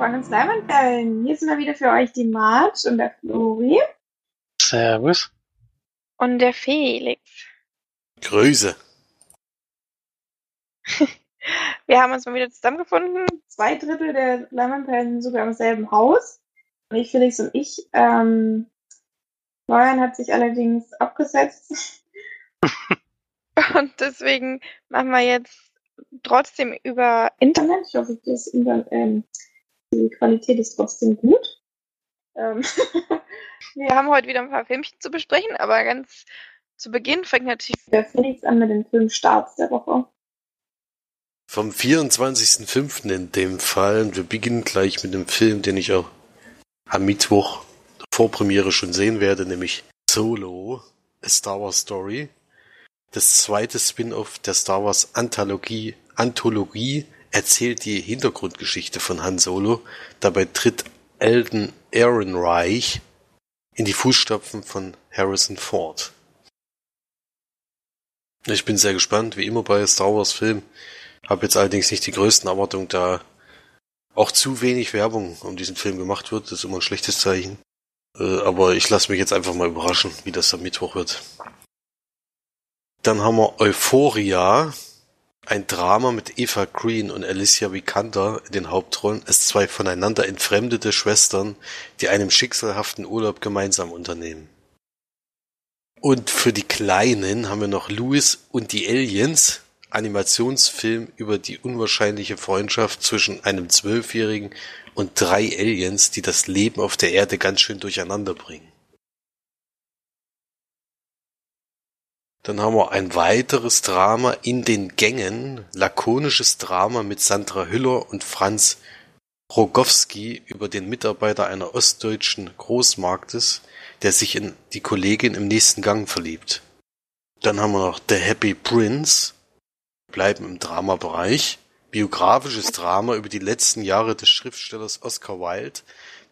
von uns Leimanperlen. Hier sind wir wieder für euch die Marge und der Flori. Servus. Und der Felix. Grüße. wir haben uns mal wieder zusammengefunden. Zwei Drittel der Leimanperlen sind sogar im selben Haus. Und ich, Felix und ich. Ähm, Florian hat sich allerdings abgesetzt. und deswegen machen wir jetzt trotzdem über Internet. Ich hoffe, das Internet, ähm, die Qualität ist trotzdem gut. Ähm wir haben heute wieder ein paar Filmchen zu besprechen, aber ganz zu Beginn fängt natürlich der Felix an mit den Filmstarts der Woche. Vom 24.05. in dem Fall. Und wir beginnen gleich mit dem Film, den ich auch am Mittwoch vor Premiere schon sehen werde, nämlich Solo, A Star Wars Story das zweite Spin-off der Star Wars Anthologie, Anthologie erzählt die Hintergrundgeschichte von Han Solo. Dabei tritt Alden Ehrenreich in die Fußstapfen von Harrison Ford. Ich bin sehr gespannt, wie immer bei Star Wars Filmen. Habe jetzt allerdings nicht die größten Erwartungen, da auch zu wenig Werbung um diesen Film gemacht wird. Das ist immer ein schlechtes Zeichen. Äh, aber ich lasse mich jetzt einfach mal überraschen, wie das am Mittwoch wird. Dann haben wir Euphoria, ein Drama mit Eva Green und Alicia Vikander in den Hauptrollen als zwei voneinander entfremdete Schwestern, die einen schicksalhaften Urlaub gemeinsam unternehmen. Und für die Kleinen haben wir noch Louis und die Aliens, Animationsfilm über die unwahrscheinliche Freundschaft zwischen einem Zwölfjährigen und drei Aliens, die das Leben auf der Erde ganz schön durcheinander bringen. Dann haben wir ein weiteres Drama in den Gängen, lakonisches Drama mit Sandra Hüller und Franz Rogowski über den Mitarbeiter einer ostdeutschen Großmarktes, der sich in die Kollegin im nächsten Gang verliebt. Dann haben wir noch The Happy Prince, bleiben im Dramabereich, biografisches Drama über die letzten Jahre des Schriftstellers Oscar Wilde,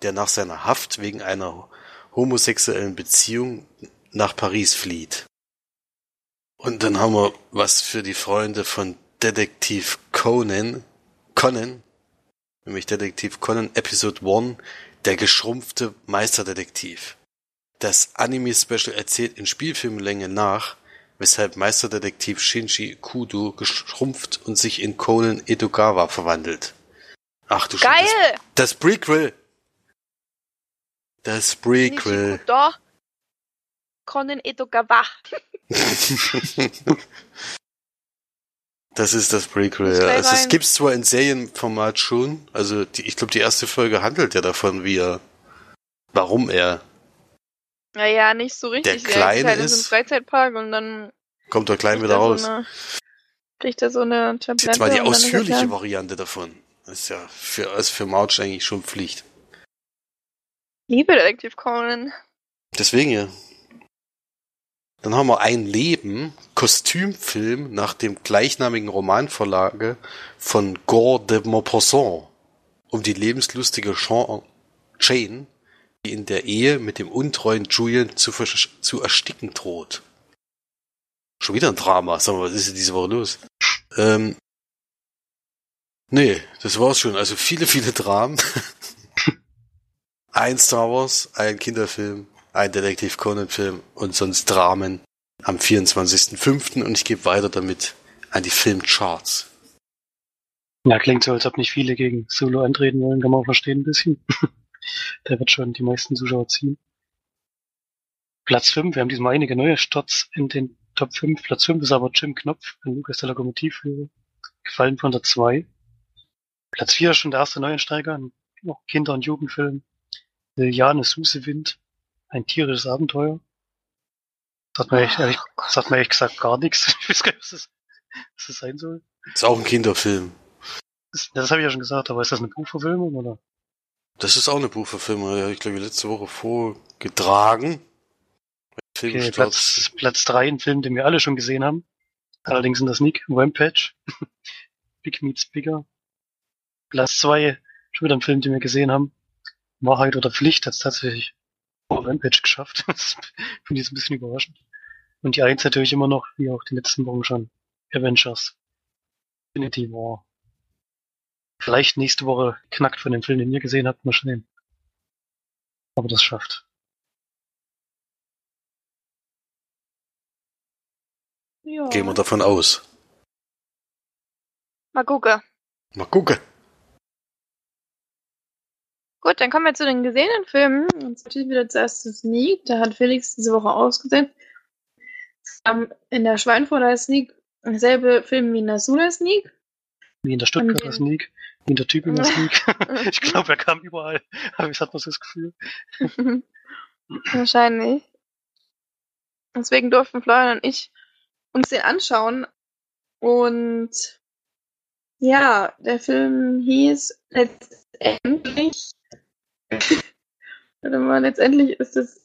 der nach seiner Haft wegen einer homosexuellen Beziehung nach Paris flieht. Und dann haben wir was für die Freunde von Detektiv Conan, Conan, nämlich Detektiv Conan Episode 1, der geschrumpfte Meisterdetektiv. Das Anime-Special erzählt in Spielfilmlänge nach, weshalb Meisterdetektiv Shinji Kudo geschrumpft und sich in Conan Edogawa verwandelt. Ach du Geil! Scheiße. Das, das Prequel! Das Prequel. Doch. Conan Edogawa. das ist das Prequel. Ja. Also es gibt's zwar in Serienformat schon, also die, ich glaube die erste Folge handelt ja davon, wie er, warum er. Naja, nicht so richtig. Der Kleine ist, ist im Freizeitpark und dann kommt der Klein wieder raus. So eine, kriegt er so eine Tablette. Das ist jetzt mal die ausführliche Variante davon. Das ist ja für, also für March eigentlich schon Pflicht. Liebe Detektiv Conan. Deswegen ja. Dann haben wir Ein Leben, Kostümfilm nach dem gleichnamigen Romanvorlage von Gore de Maupassant um die lebenslustige Jean Jane, die in der Ehe mit dem untreuen Julian zu, zu ersticken droht. Schon wieder ein Drama. Sag mal, was ist denn diese Woche los? Ähm, nee, das war's schon. Also viele, viele Dramen. ein Star Wars, ein Kinderfilm, ein Detektiv Conan-Film und sonst Dramen am 24.05. und ich gebe weiter damit an die Filmcharts. Ja, klingt so, als ob nicht viele gegen Solo antreten wollen, kann man auch verstehen ein bisschen. Der wird schon die meisten Zuschauer ziehen. Platz 5, wir haben diesmal einige neue Starts in den Top 5. Platz 5 ist aber Jim Knopf, ein Lukas der Lokomotivführer. Gefallen von der 2. Platz 4 ist schon der erste Neuensteiger, noch Kinder- und Jugendfilm. Liliane Susewind, ein tierisches Abenteuer. Das hat mir, echt, ehrlich, das hat mir ehrlich gesagt gar nichts. Ich weiß gar nicht, was das, was das sein soll. Ist auch ein Kinderfilm. Das, das habe ich ja schon gesagt, aber ist das eine Buchverfilmung oder? Das ist auch eine Buchverfilmung, ja, ich glaube letzte Woche vorgetragen. Okay, Platz, Platz drei, ein Film, den wir alle schon gesehen haben. Allerdings sind das Nick, Rampage. Big Meets Bigger. Platz zwei, schon wieder ein Film, den wir gesehen haben. Wahrheit oder Pflicht hat es tatsächlich vor Rampage geschafft. Das finde ich jetzt ein bisschen überraschend. Und die Eins natürlich immer noch, wie auch die letzten Wochen schon, Avengers. Infinity War. vielleicht nächste Woche knackt von dem Film, den ihr gesehen habt, mal schnell. Aber das schafft. Ja. Gehen wir davon aus. Mal gucken. Mal gucken. Gut, dann kommen wir zu den gesehenen Filmen. Und natürlich wieder zuerst zu Sneak. Da hat Felix diese Woche ausgesetzt. Ähm, in der Schweinfurter Sneak derselbe Film wie in der Sula Sneak. Wie in der Stuttgarter Sneak, wie in der Tübinger Sneak. ich glaube, er kam überall. Aber ich hatte noch so das Gefühl. Wahrscheinlich. Deswegen durften Florian und ich uns den anschauen. Und ja, der Film hieß letztendlich. Warte mal, letztendlich ist das Sind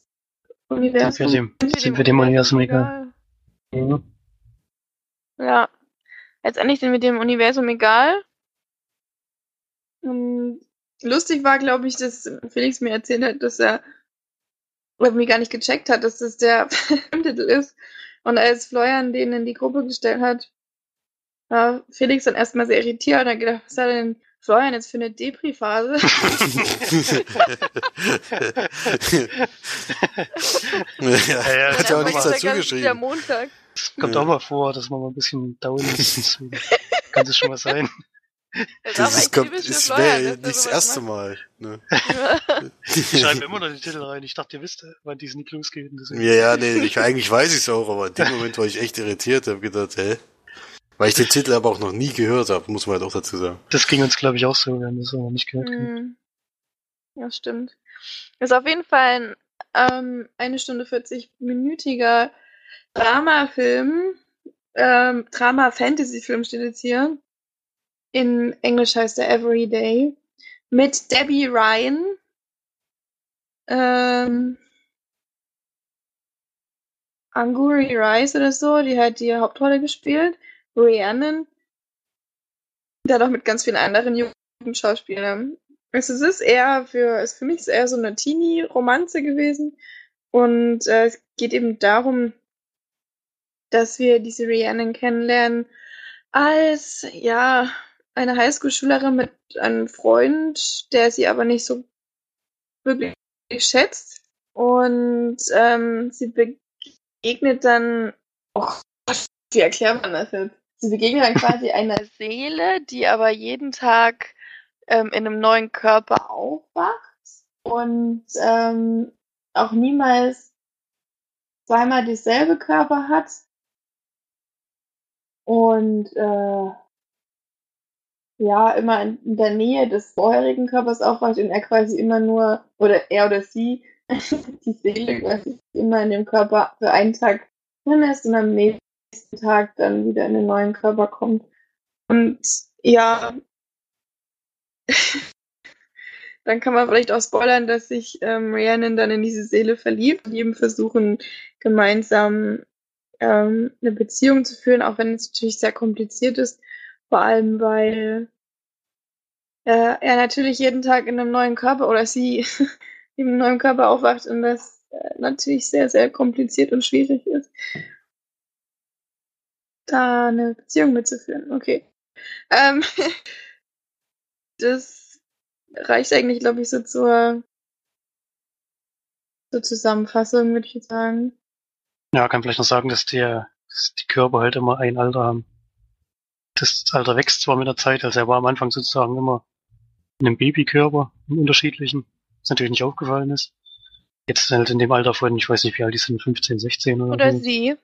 wir Universum. dem, sind wir dem Universum egal. egal. Ja. Ja. Letztendlich sind wir dem Universum egal. Und lustig war, glaube ich, dass Felix mir erzählt hat, dass er irgendwie gar nicht gecheckt hat, dass das der Filmtitel ist. Und als Florian den in die Gruppe gestellt hat, war Felix dann erstmal sehr irritiert und hat gedacht, was hat denn Florian jetzt für eine Depri-Phase? ja, ja, hat ja auch nichts der dazu Der geschrieben. Montag. Es kommt Ja. auch mal vor, dass man mal ein bisschen down ist. Kann es schon mal sein. Das, Das ist kommt, ist Florian, nicht das erste. Mal. Ne? Ich schreibe immer noch die Titel rein. Ich dachte, ihr wisst, wann die Sneak losgeht. Ja, ja, nee, ich, eigentlich weiß ich es auch, aber in dem Moment war ich echt irritiert, habe gedacht, hä? Weil ich den Titel aber auch noch nie gehört habe, muss man halt auch dazu sagen. Das ging uns, glaube ich, auch so. Wir haben das aber nicht gehört. Mhm. Ja, stimmt. Ist auf jeden Fall ein ähm, eine Stunde 40-minütiger Dramafilm. Ähm, Drama-Fantasy-Film steht jetzt hier. In Englisch heißt er Everyday. Mit Debbie Ryan. Ähm, Anguri Rice oder so, die hat die Hauptrolle gespielt. Rhiannon. Hat auch mit ganz vielen anderen Jugendschauspielern. Es ist eher für, es für mich eher so eine Teenie-Romanze gewesen. Und äh, es geht eben darum, dass wir diese Rhiannon kennenlernen als, ja, eine Highschool-Schülerin mit einem Freund, der sie aber nicht so wirklich schätzt. Und ähm, sie begegnet dann, oh, wie erklärt man das jetzt? Sie begegnet dann quasi einer Seele, die aber jeden Tag ähm, in einem neuen Körper aufwacht und ähm, auch niemals zweimal dieselbe Körper hat. Und äh, ja, immer in, der Nähe des vorherigen Körpers aufwacht und er quasi immer nur, oder er oder sie, die Seele quasi immer in dem Körper für einen Tag drin ist und am nächsten Tag dann wieder in den neuen Körper kommt. Und ja, dann kann man vielleicht auch spoilern, dass sich ähm, Rhiannon dann in diese Seele verliebt und eben versuchen, gemeinsam ähm, eine Beziehung zu führen, auch wenn es natürlich sehr kompliziert ist. Vor allem, weil äh, er natürlich jeden Tag in einem neuen Körper oder sie in einem neuen Körper aufwacht und das äh, natürlich sehr, sehr kompliziert und schwierig ist, da eine Beziehung mitzuführen. Okay. Ähm, das reicht eigentlich, glaube ich, so zur, zur Zusammenfassung, würde ich sagen. Ja, kann vielleicht noch sagen, dass, der, dass die Körper halt immer ein Alter haben. Das Alter wächst zwar mit der Zeit, also er war am Anfang sozusagen immer in einem Babykörper, im unterschiedlichen, was natürlich nicht aufgefallen ist. Jetzt halt in dem Alter von, ich weiß nicht, wie alt die sind, 15, 16 oder, Oder so. sie.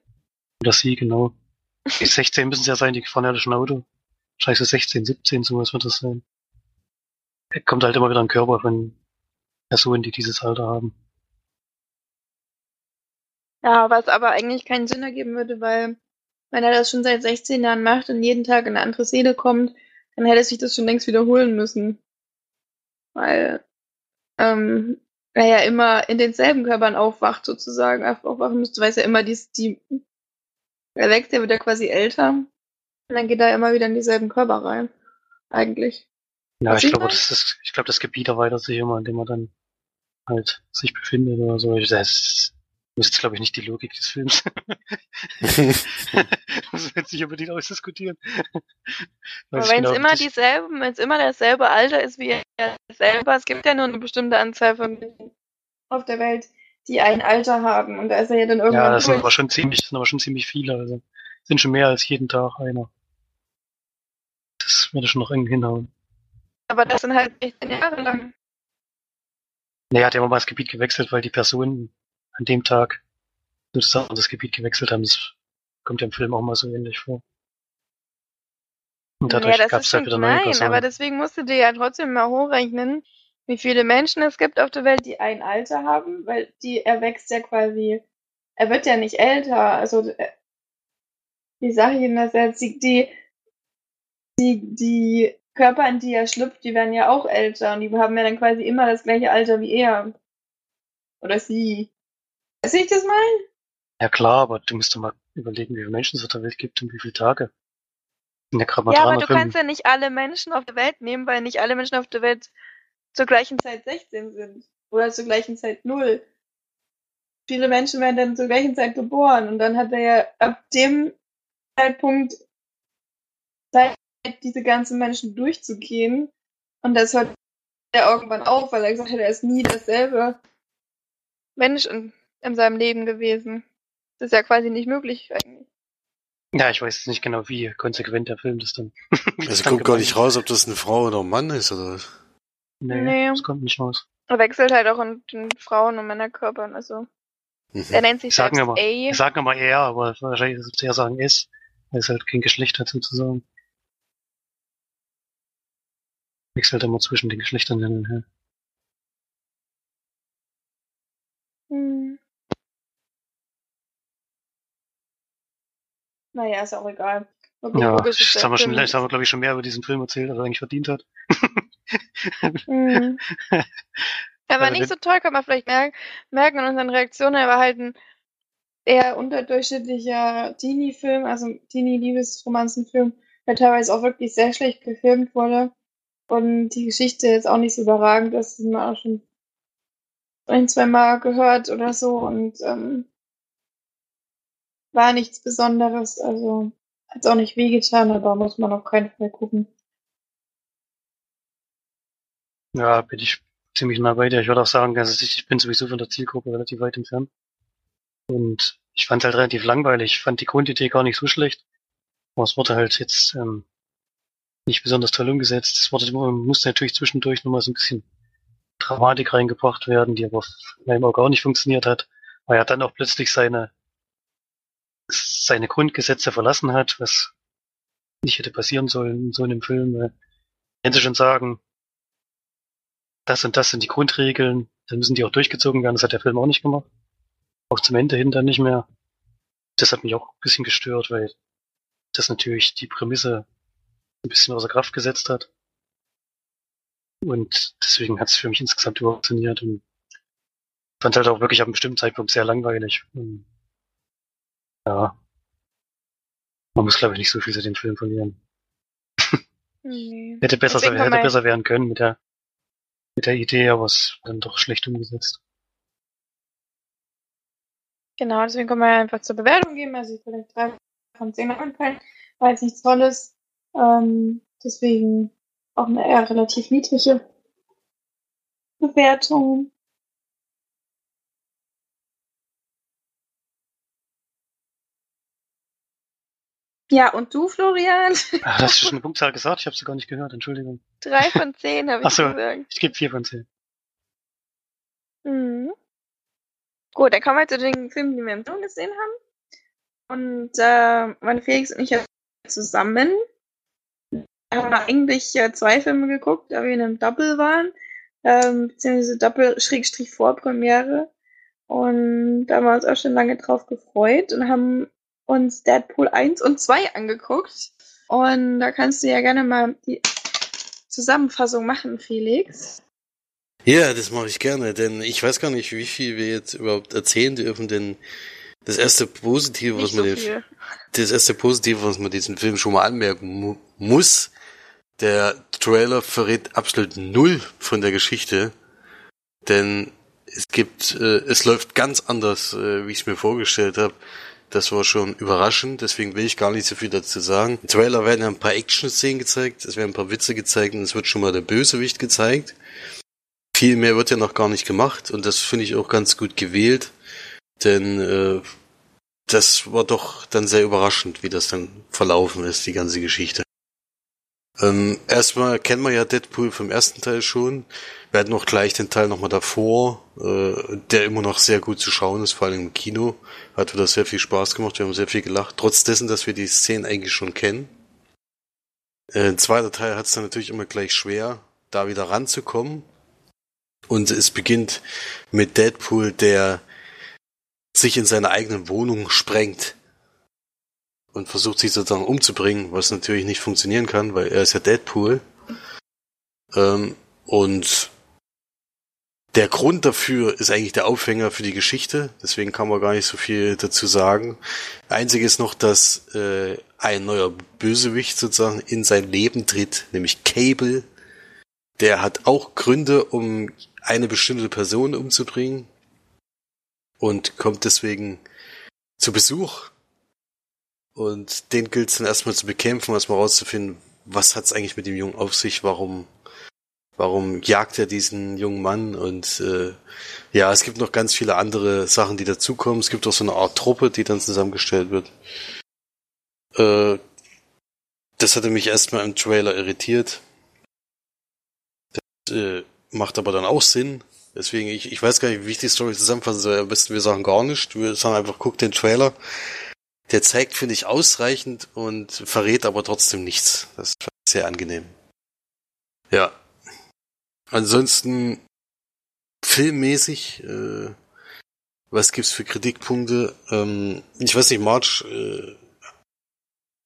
Oder sie, genau. Die 16 müssen es ja sein, die fahren ja ein Auto. Scheiße, 16, 17, sowas wird das sein. Er kommt halt immer wieder im Körper von Personen, die dieses Alter haben. Ja, was aber eigentlich keinen Sinn ergeben würde, weil wenn er das schon seit 16 Jahren macht und jeden Tag in eine andere Seele kommt, dann hätte sich das schon längst wiederholen müssen. Weil ähm, er ja immer in denselben Körpern aufwacht, sozusagen, aufwachen müsste, weil es ja immer die, die er wächst, der wird ja quasi älter. Und dann geht er immer wieder in dieselben Körper rein. Eigentlich. Ja, Was ich glaube, das ist, ich glaube, das Gebiet erweitert sich immer, indem man dann halt sich befindet oder so. Ich, das ist Das ist, glaube ich, nicht die Logik des Films. das wird sich unbedingt ausdiskutieren. Aber wenn es genau, immer dieselben, wenn es immer dasselbe Alter ist wie er selber, es gibt ja nur eine bestimmte Anzahl von Menschen auf der Welt, die ein Alter haben. Und da ist er ja dann irgendwann. Ja, das sind aber schon ziemlich, sind aber schon ziemlich viele. Also sind schon mehr als jeden Tag einer. Das würde schon noch eng hinhauen. Aber das sind halt 16 Jahre lang. Nee, er hat ja immer mal das Gebiet gewechselt, weil die Personen an dem Tag sozusagen das Gebiet gewechselt haben. Das kommt ja im Film auch mal so ähnlich vor. Und dadurch ja, gab es halt wieder neue Nein, aber deswegen musst du dir ja trotzdem mal hochrechnen, wie viele Menschen es gibt auf der Welt, die ein Alter haben, weil die, er wächst ja quasi, er wird ja nicht älter, also, äh, wie sage ich Ihnen das jetzt, die, die, die, die Körper, in die er schlüpft, die werden ja auch älter und die haben ja dann quasi immer das gleiche Alter wie er. Oder sie. Weiß ich das mal? Ja klar, aber du musst doch mal überlegen, wie viele Menschen es auf der Welt gibt und wie viele Tage. Ja, ja aber du kannst ja nicht alle Menschen auf der Welt nehmen, weil nicht alle Menschen auf der Welt zur gleichen Zeit 16 sind. Oder zur gleichen Zeit 0. Viele Menschen werden dann zur gleichen Zeit geboren und dann hat er ja ab dem Zeitpunkt Zeit, diese ganzen Menschen durchzugehen. Und das hört er irgendwann auf, weil er gesagt hat, er ist nie dasselbe Mensch in, in seinem Leben gewesen. Das ist ja quasi nicht möglich eigentlich. Ja, ich weiß nicht genau, wie konsequent der Film das dann. also kommt gar nicht raus, ob das eine Frau oder ein Mann ist, oder? Nee, nee. das kommt nicht raus. Er wechselt halt auch in den Frauen- und Männerkörpern, also. Mhm. Er nennt sich sagen aber, A. Sagen aber er, aber wahrscheinlich ist es eher sagen S, weil es halt kein Geschlecht hat sozusagen. Wechselt immer zwischen den Geschlechtern hin und her. Hm. Naja, ist auch egal. Ja, das haben wir schon, das haben wir, glaube ich, schon mehr über diesen Film erzählt, als er eigentlich verdient hat. mhm. Er war also nicht so toll, kann man vielleicht merken, merken in unseren Reaktionen. Er war halt ein eher unterdurchschnittlicher Teenie-Film, also Teenie-Liebesromanzenfilm, der teilweise auch wirklich sehr schlecht gefilmt wurde. Und die Geschichte ist auch nicht so überragend, das haben wir auch schon ein, zwei Mal gehört oder so und ähm, war nichts Besonderes, also hat auch nicht wehgetan, aber muss man auf keinen Fall gucken. Ja, bin ich ziemlich nah bei dir. Ich würde auch sagen, also ich bin sowieso von der Zielgruppe relativ weit entfernt. Und ich fand es halt relativ langweilig. Ich fand die Grundidee gar nicht so schlecht. Aber es wurde halt jetzt ähm, nicht besonders toll umgesetzt. Es wurde, musste natürlich zwischendurch nochmal so ein bisschen Dramatik reingebracht werden, die aber meinem Auge auch nicht funktioniert hat, weil er dann auch plötzlich seine seine Grundgesetze verlassen hat, was nicht hätte passieren sollen in so einem Film. Wenn sie schon sagen, das und das sind die Grundregeln, dann müssen die auch durchgezogen werden. Das hat der Film auch nicht gemacht. Auch zum Ende hin dann nicht mehr. Das hat mich auch ein bisschen gestört, weil das natürlich die Prämisse ein bisschen außer Kraft gesetzt hat. Und deswegen hat es für mich insgesamt überhaupt funktioniert und fand halt auch wirklich ab einem bestimmten Zeitpunkt sehr langweilig. Und ja. Man muss, glaube ich, nicht so viel zu den Film verlieren. Nee. hätte besser, hätte besser werden können mit der, mit der Idee, aber es dann doch schlecht umgesetzt. Genau, deswegen können wir einfach zur Bewertung geben. Also ich vielleicht drei von zehn anfallen, weil es nichts Tolles. Ähm, deswegen auch eine eher relativ niedrige Bewertung. Ja, und du, Florian? Ach, hast du schon eine Punktzahl gesagt? Ich habe sie gar nicht gehört, Entschuldigung. Drei von zehn habe ich so, gesagt. Ich gebe vier von zehn. Mhm. Gut, dann kommen wir zu den Filmen, die wir im Ton gesehen haben. Und äh, meine Felix und ich ja zusammen. Wir haben eigentlich äh, zwei Filme geguckt, da wir in einem Double waren. Ähm, beziehungsweise Doppel-Vorpremiere. Und da haben wir uns auch schon lange drauf gefreut und haben uns Deadpool 1 und 2 angeguckt. Und da kannst du ja gerne mal die Zusammenfassung machen, Felix. Ja, das mache ich gerne, denn ich weiß gar nicht, wie viel wir jetzt überhaupt erzählen dürfen, denn das erste Positive, nicht was man so den, das erste Positive, was man diesen Film schon mal anmerken mu muss, der Trailer verrät absolut null von der Geschichte, denn es gibt, äh, es läuft ganz anders, äh, wie ich es mir vorgestellt habe. Das war schon überraschend, deswegen will ich gar nicht so viel dazu sagen. Im Trailer werden ein paar Action-Szenen gezeigt, es werden ein paar Witze gezeigt und es wird schon mal der Bösewicht gezeigt. Viel mehr wird ja noch gar nicht gemacht und das finde ich auch ganz gut gewählt, denn äh, das war doch dann sehr überraschend, wie das dann verlaufen ist, die ganze Geschichte. Ähm, erstmal kennen wir ja Deadpool vom ersten Teil schon. Wir hatten noch gleich den Teil nochmal davor, äh, der immer noch sehr gut zu schauen ist, vor allem im Kino. Hat wieder sehr viel Spaß gemacht, wir haben sehr viel gelacht, trotz dessen, dass wir die Szenen eigentlich schon kennen. Äh, zweiter Teil hat es dann natürlich immer gleich schwer, da wieder ranzukommen. Und es beginnt mit Deadpool, der sich in seiner eigenen Wohnung sprengt und versucht sich sozusagen umzubringen, was natürlich nicht funktionieren kann, weil er ist ja Deadpool. Ähm, und der Grund dafür ist eigentlich der Aufhänger für die Geschichte, deswegen kann man gar nicht so viel dazu sagen. Einzig ist noch, dass äh, ein neuer Bösewicht sozusagen in sein Leben tritt, nämlich Cable. Der hat auch Gründe, um eine bestimmte Person umzubringen und kommt deswegen zu Besuch und den gilt es dann erstmal zu bekämpfen, erstmal rauszufinden, was hat es eigentlich mit dem Jungen auf sich, warum, warum jagt er diesen jungen Mann und äh, ja, es gibt noch ganz viele andere Sachen, die dazukommen. Es gibt auch so eine Art Truppe, die dann zusammengestellt wird. Äh, das hatte mich erstmal im Trailer irritiert. Das äh, macht aber dann auch Sinn. Deswegen, ich, ich weiß gar nicht, wie ich die Story zusammenfassen soll. Am besten wir sagen gar nicht. Wir sagen einfach, guck den Trailer. Der zeigt, finde ich, ausreichend und verrät aber trotzdem nichts. Das ist sehr angenehm. Ja. Ansonsten filmmäßig, äh, was gibt's für Kritikpunkte? Ähm, ich weiß nicht, March, äh,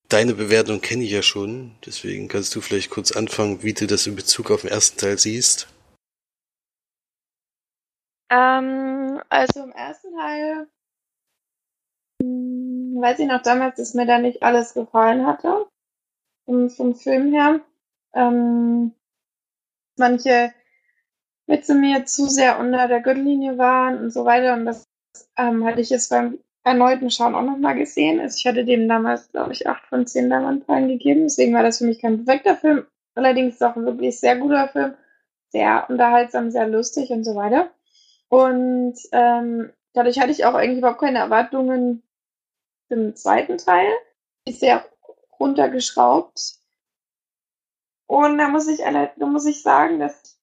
deine Bewertung kenne ich ja schon, deswegen kannst du vielleicht kurz anfangen, wie du das in Bezug auf den ersten Teil siehst. Ähm, also im ersten Teil weiß ich noch damals, dass mir da nicht alles gefallen hatte. Vom, vom Film her. Ähm, manche Witze mir zu sehr unter der Gürtellinie waren und so weiter. Und das ähm, hatte ich jetzt beim erneuten Schauen auch nochmal gesehen. Also ich hatte dem damals, glaube ich, acht von zehn Leinwandperlen gegeben. Deswegen war das für mich kein perfekter Film. Allerdings auch ein wirklich sehr guter Film. Sehr unterhaltsam, sehr lustig und so weiter. Und ähm, dadurch hatte ich auch eigentlich überhaupt keine Erwartungen im zweiten Teil. Ist sehr runtergeschraubt. Und da muss ich, da muss ich sagen, dass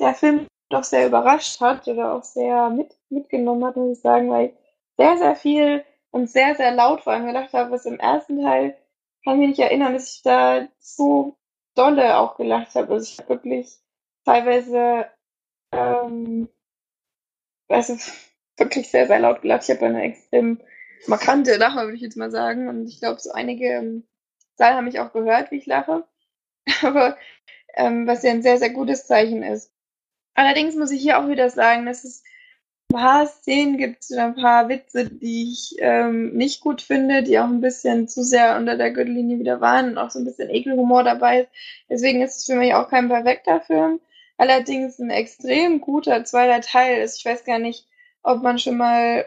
der Film doch sehr überrascht hat oder auch sehr mit, mitgenommen hat, muss ich sagen, weil ich sehr, sehr viel und sehr, sehr laut vor allem gelacht habe, was im ersten Teil kann mich nicht erinnern, dass ich da so dolle auch gelacht habe. Also ich habe wirklich teilweise ähm, also wirklich sehr, sehr laut gelacht. Ich habe eine extrem markante Lache, würde ich jetzt mal sagen. Und ich glaube, so einige im Saal haben mich auch gehört, wie ich lache. Aber ähm, was ja ein sehr, sehr gutes Zeichen ist. Allerdings muss ich hier auch wieder sagen, dass es ein paar Szenen gibt oder ein paar Witze, die ich ähm, nicht gut finde, die auch ein bisschen zu sehr unter der Gürtellinie wieder waren und auch so ein bisschen Ekelhumor dabei ist. Deswegen ist es für mich auch kein perfekter Film. Allerdings ein extrem guter zweiter Teil ist. Ich weiß gar nicht, ob man schon mal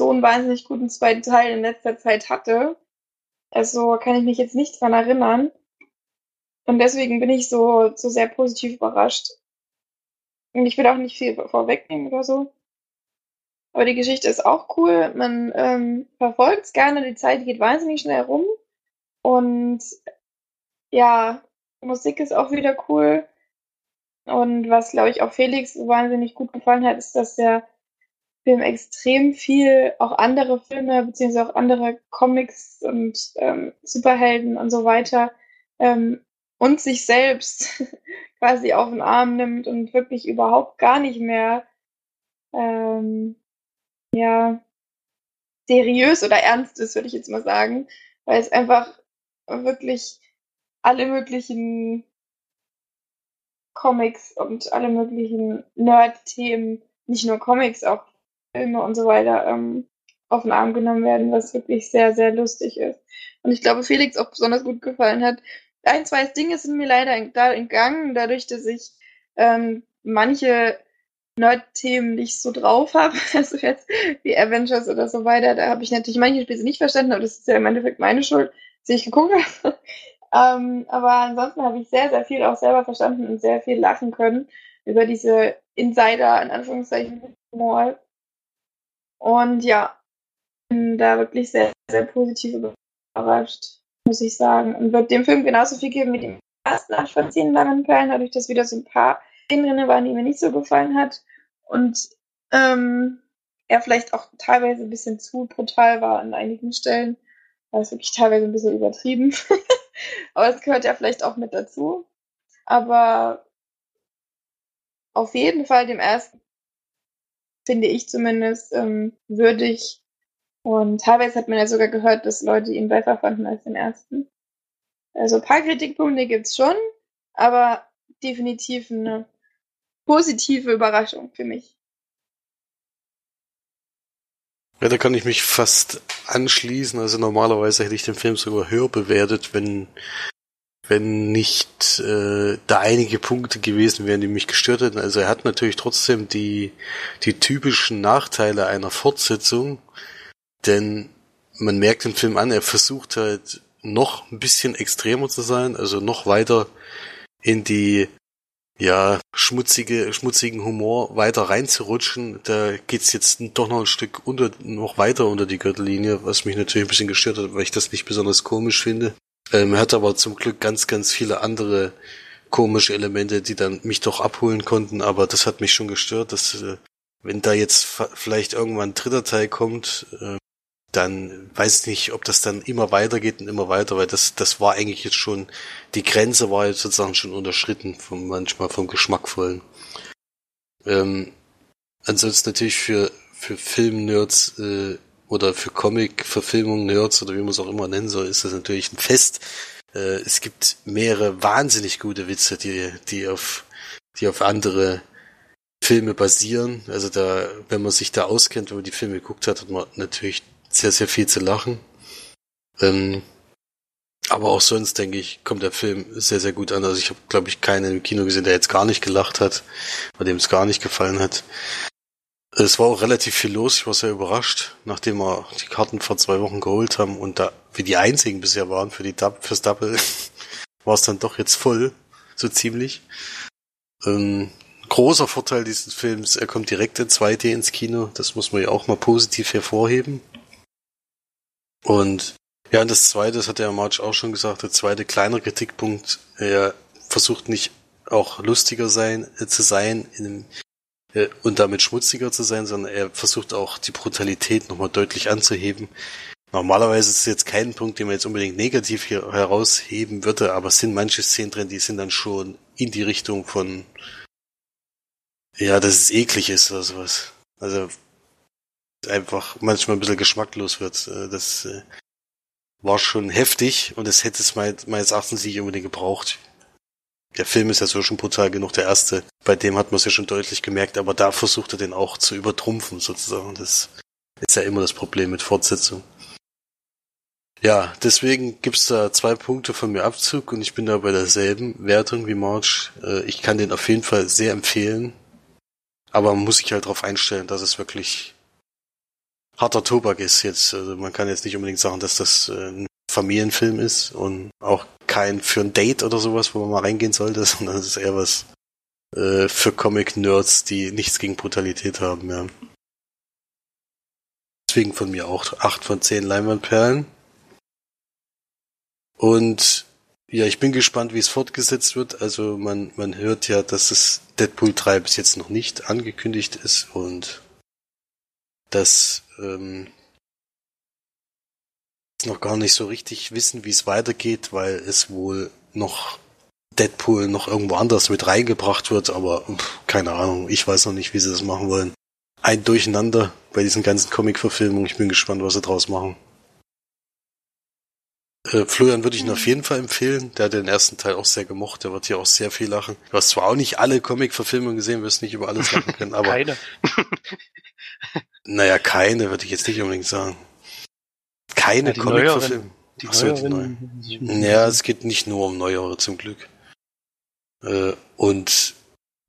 so einen wahnsinnig guten zweiten Teil in letzter Zeit hatte. Also kann ich mich jetzt nicht dran erinnern. Und deswegen bin ich so, so sehr positiv überrascht. Und ich will auch nicht viel vorwegnehmen oder so. Aber die Geschichte ist auch cool. Man ähm, verfolgt es gerne. Die Zeit geht wahnsinnig schnell rum. Und ja, Musik ist auch wieder cool. Und was, glaube ich, auch Felix wahnsinnig gut gefallen hat, ist, dass der Film extrem viel auch andere Filme beziehungsweise auch andere Comics und ähm, Superhelden und so weiter ähm, und sich selbst quasi auf den Arm nimmt und wirklich überhaupt gar nicht mehr ähm, ja seriös oder ernst ist, würde ich jetzt mal sagen, weil es einfach wirklich alle möglichen Comics und alle möglichen Nerd-Themen, nicht nur Comics, auch Filme und so weiter ähm, auf den Arm genommen werden, was wirklich sehr, sehr lustig ist. Und ich glaube, Felix auch besonders gut gefallen hat. Ein, zwei Dinge sind mir leider da entgangen, dadurch, dass ich ähm, manche Nerd-Themen nicht so drauf habe, also jetzt wie Avengers oder so weiter, da habe ich natürlich manche Spiele nicht verstanden, aber das ist ja im Endeffekt meine Schuld, dass ich geguckt habe. ähm, aber ansonsten habe ich sehr, sehr viel auch selber verstanden und sehr viel lachen können über diese Insider, in Anführungszeichen, Mall. Und ja, bin da wirklich sehr, sehr positiv überrascht, muss ich sagen. Und wird dem Film genauso viel geben wie dem ersten acht von zehn langen Perlen, dadurch, dass wieder so ein paar Szenen drin waren, die mir nicht so gefallen hat. Und ähm, er vielleicht auch teilweise ein bisschen zu brutal war an einigen Stellen. War es wirklich teilweise ein bisschen übertrieben. Aber es gehört ja vielleicht auch mit dazu. Aber auf jeden Fall dem ersten, finde ich zumindest, ähm, würdig. Und teilweise hat man ja sogar gehört, dass Leute ihn besser fanden als den ersten. Also ein paar Kritikpunkte gibt's schon, aber definitiv eine positive Überraschung für mich. Ja, da kann ich mich fast anschließen. Also normalerweise hätte ich den Film sogar höher bewertet, wenn wenn nicht äh, da einige Punkte gewesen wären, die mich gestört hätten. Also er hat natürlich trotzdem die die typischen Nachteile einer Fortsetzung, denn man merkt den Film an, er versucht halt noch ein bisschen extremer zu sein, also noch weiter in die ja, schmutzige, schmutzigen Humor weiter reinzurutschen. Da geht's jetzt doch noch ein Stück unter, noch weiter unter die Gürtellinie, was mich natürlich ein bisschen gestört hat, weil ich das nicht besonders komisch finde. Ähm, er hat aber zum Glück ganz, ganz viele andere komische Elemente, die dann mich doch abholen konnten, aber das hat mich schon gestört, dass äh, wenn da jetzt vielleicht irgendwann ein dritter Teil kommt, äh, dann weiß nicht, ob das dann immer weitergeht und immer weiter, weil das, das war eigentlich jetzt schon, die Grenze war jetzt sozusagen schon unterschritten, vom, manchmal vom Geschmackvollen. Ähm, ansonsten natürlich für, für Film-Nerds äh, oder für Comic-Verfilmung-Nerds oder wie man es auch immer nennen soll, ist das natürlich ein Fest. Äh, es gibt mehrere wahnsinnig gute Witze, die, die auf, die auf andere Filme basieren. Also da, wenn man sich da auskennt, wenn man die Filme geguckt hat, hat man natürlich sehr, sehr viel zu lachen. Ähm, aber auch sonst, denke ich, kommt der Film sehr, sehr gut an. Also ich habe, glaube ich, keinen im Kino gesehen, der jetzt gar nicht gelacht hat, bei dem es gar nicht gefallen hat. Es war auch relativ viel los, ich war sehr überrascht, nachdem wir die Karten vor zwei Wochen geholt haben und da wir die einzigen bisher waren für die Dub fürs Double, war es dann doch jetzt voll, so ziemlich. Ähm, großer Vorteil dieses Films, er kommt direkt in 2D ins Kino, das muss man ja auch mal positiv hervorheben. Und ja, und das zweite, das hat der March auch schon gesagt, der zweite kleine Kritikpunkt, er versucht nicht auch lustiger sein, äh, zu sein in einem, und damit schmutziger zu sein, sondern er versucht auch die Brutalität nochmal deutlich anzuheben. Normalerweise ist es jetzt kein Punkt, den man jetzt unbedingt negativ hier herausheben würde, aber es sind manche Szenen drin, die sind dann schon in die Richtung von, ja, dass es eklig ist oder sowas. Also einfach manchmal ein bisschen geschmacklos wird. Äh, das äh, war schon heftig und es hätte es meines Erachtens nicht unbedingt gebraucht. Der Film ist ja so schon brutal genug, der erste. Bei dem hat man es ja schon deutlich gemerkt, aber da versucht er den auch zu übertrumpfen sozusagen. Das ist ja immer das Problem mit Fortsetzung. Ja, deswegen gibt's da zwei Punkte von mir Abzug und ich bin da bei derselben Wertung wie March. Äh, ich kann den auf jeden Fall sehr empfehlen, aber man muss sich halt darauf einstellen, dass es wirklich harter Tobak ist jetzt. Also man kann jetzt nicht unbedingt sagen, dass das äh, ein Familienfilm ist und auch kein für ein Date oder sowas, wo man mal reingehen sollte, sondern es ist eher was äh, für Comic-Nerds, die nichts gegen Brutalität haben, ja. Deswegen von mir auch acht von zehn Leinwandperlen. Und ja, ich bin gespannt, wie es fortgesetzt wird. Also man, man hört ja, dass es Deadpool 3 bis jetzt noch nicht angekündigt ist und dass ähm, noch gar nicht so richtig wissen, wie es weitergeht, weil es wohl noch Deadpool noch irgendwo anders mit reingebracht wird, aber pff, keine Ahnung, ich weiß noch nicht, wie sie das machen wollen. Ein Durcheinander bei diesen ganzen Comic-Verfilmungen. Ich bin gespannt, was sie draus machen. Äh, Florian würde ich ihn auf jeden Fall empfehlen. Der hat den ersten Teil auch sehr gemocht. Der wird hier auch sehr viel lachen. Du hast zwar auch nicht alle Comic-Verfilmungen gesehen, wirst nicht über alles lachen können, aber. Keine. Naja, keine, würde ich jetzt nicht unbedingt sagen. Keine ja, Comic-Verfilmung. Achso, die neuen. Ja, es geht nicht nur um neuere zum Glück. Äh, und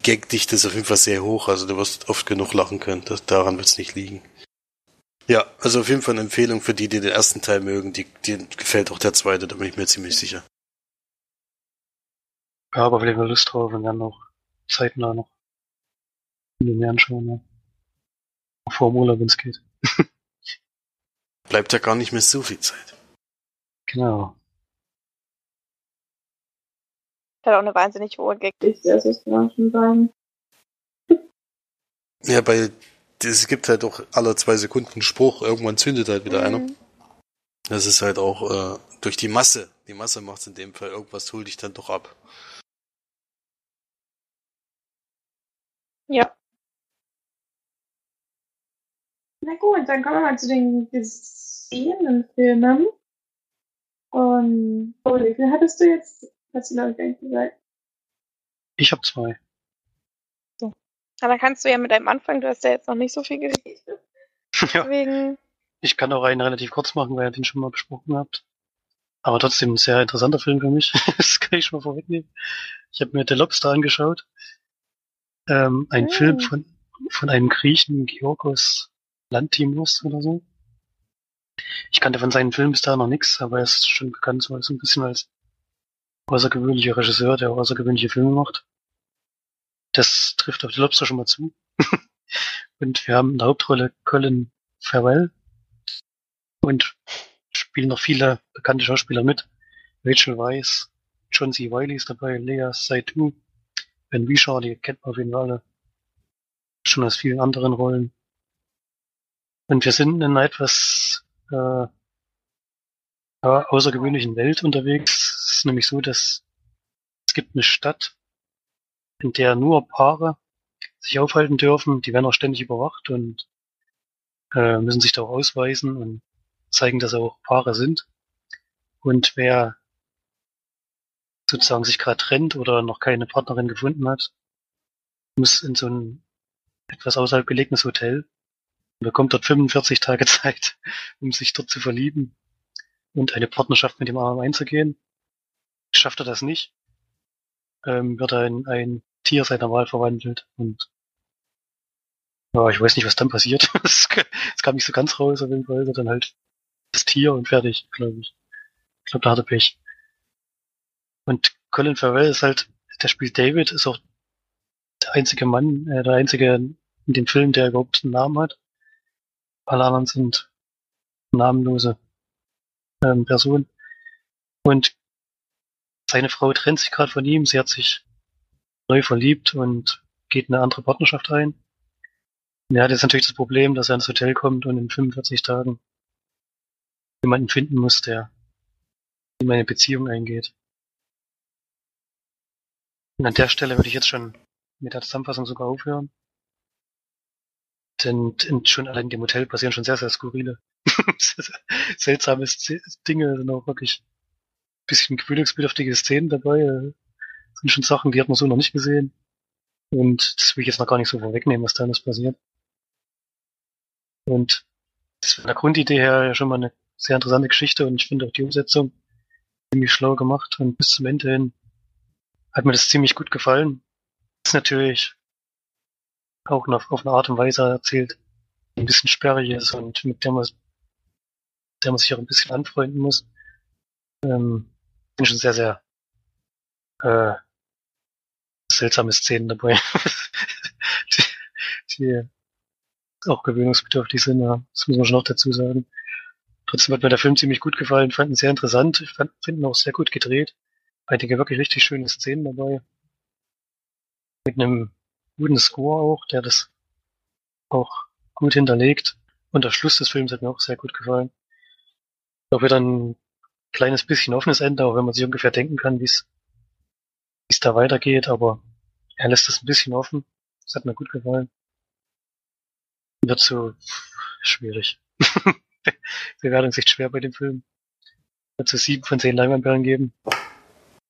Gagdichte ist auf jeden Fall sehr hoch, also du wirst oft genug lachen können. Das, daran wird es nicht liegen. Ja, also auf jeden Fall eine Empfehlung für die, die den ersten Teil mögen. Die, die gefällt auch der zweite, da bin ich mir ziemlich sicher. Ja, aber vielleicht mal Lust drauf und dann noch zeitnah noch in mehr anschauen, ja. Vor dem Urlaub, wenn es geht. Bleibt ja gar nicht mehr so viel Zeit. Genau. Hat auch eine wahnsinnig hohe sagen. Ja, weil es gibt halt auch alle zwei Sekunden einen Spruch, irgendwann zündet halt wieder einer. Mhm. Das ist halt auch äh, durch die Masse. Die Masse macht in dem Fall irgendwas, hol dich dann doch ab. Na gut, dann kommen wir mal zu den gesehenen Filmen. Und, oh, wie viel hattest du jetzt? Hast du, glaube ich, gar nicht gesagt. Ich habe zwei. Aber kannst du ja mit einem anfangen, du hast ja jetzt noch nicht so viel geredet. ja. Deswegen, Ich kann auch einen relativ kurz machen, weil ihr den schon mal besprochen habt. Aber trotzdem ein sehr interessanter Film für mich. das kann ich schon mal vorwegnehmen. Ich habe mir The Lobster angeschaut. Ähm, ein Ah. Film von, von einem Griechen, Georgos Lantimos oder so. Ich kannte von seinen Filmen bis dahin noch nichts, aber er ist schon bekannt so so ein bisschen als außergewöhnlicher Regisseur, der außergewöhnliche Filme macht. Das trifft auf The Lobster schon mal zu. Und wir haben in der Hauptrolle Colin Farrell und spielen noch viele bekannte Schauspieler mit. Rachel Weisz, John C. Wiley ist dabei, Lea Seydoux, Ben Whishaw, die kennt man auf jeden Fall alle. Schon aus vielen anderen Rollen. Und wir sind in einer etwas äh, ja, außergewöhnlichen Welt unterwegs. Es ist nämlich so, dass es gibt eine Stadt, in der nur Paare sich aufhalten dürfen. Die werden auch ständig überwacht und äh, müssen sich da auch ausweisen und zeigen, dass sie auch Paare sind. Und wer sozusagen sich gerade trennt oder noch keine Partnerin gefunden hat, muss in so ein etwas außerhalb gelegenes Hotel bekommt dort 45 Tage Zeit, um sich dort zu verlieben und eine Partnerschaft mit dem anderen einzugehen. Schafft er das nicht, ähm, wird er in ein Tier seiner Wahl verwandelt und ja, ich weiß nicht, was dann passiert. Es kam nicht so ganz raus, auf jeden Fall. Dann halt das Tier und fertig, glaube ich. Ich glaube, da hat er Pech. Und Colin Farrell ist halt, der spielt David, ist auch der einzige Mann, äh, der einzige in dem Film, der überhaupt einen Namen hat. Anderen sind namenlose ähm, Personen. Und seine Frau trennt sich gerade von ihm, sie hat sich neu verliebt und geht in eine andere Partnerschaft ein. Und er hat jetzt natürlich das Problem, dass er ins Hotel kommt und in 45 Tagen jemanden finden muss, der in eine Beziehung eingeht. Und an der Stelle würde ich jetzt schon mit der Zusammenfassung sogar aufhören. Denn denn schon allein in dem Hotel passieren schon sehr, sehr skurrile, seltsame Dinge, sind auch wirklich ein bisschen gewöhnungsbedürftige Szenen dabei. äh, sind schon Sachen, die hat man so noch nicht gesehen. Und das will ich jetzt noch gar nicht so vorwegnehmen, was da alles passiert. Und das ist von der Grundidee her ja schon mal eine sehr interessante Geschichte und ich finde auch die Umsetzung ziemlich schlau gemacht und bis zum Ende hin hat mir das ziemlich gut gefallen. Ist natürlich auch noch auf eine Art und Weise erzählt, die ein bisschen sperrig ist und mit der man, der man sich auch ein bisschen anfreunden muss. Ähm, sind schon sehr, sehr äh, seltsame Szenen dabei, die, die auch gewöhnungsbedürftig sind, ja. das muss man schon noch dazu sagen. Trotzdem hat mir der Film ziemlich gut gefallen, fand ihn sehr interessant, fand, finde ihn auch sehr gut gedreht. Einige wirklich richtig schöne Szenen dabei. Mit einem guten Score auch, der das auch gut hinterlegt. Und der Schluss des Films hat mir auch sehr gut gefallen. Auch wieder ein kleines bisschen offenes Ende, auch wenn man sich ungefähr denken kann, wie es da weitergeht, aber er lässt es ein bisschen offen. Das hat mir gut gefallen. Wird so schwierig. Bewertung echt schwer bei dem Film. Wird so sieben von zehn Leinwandperlen geben.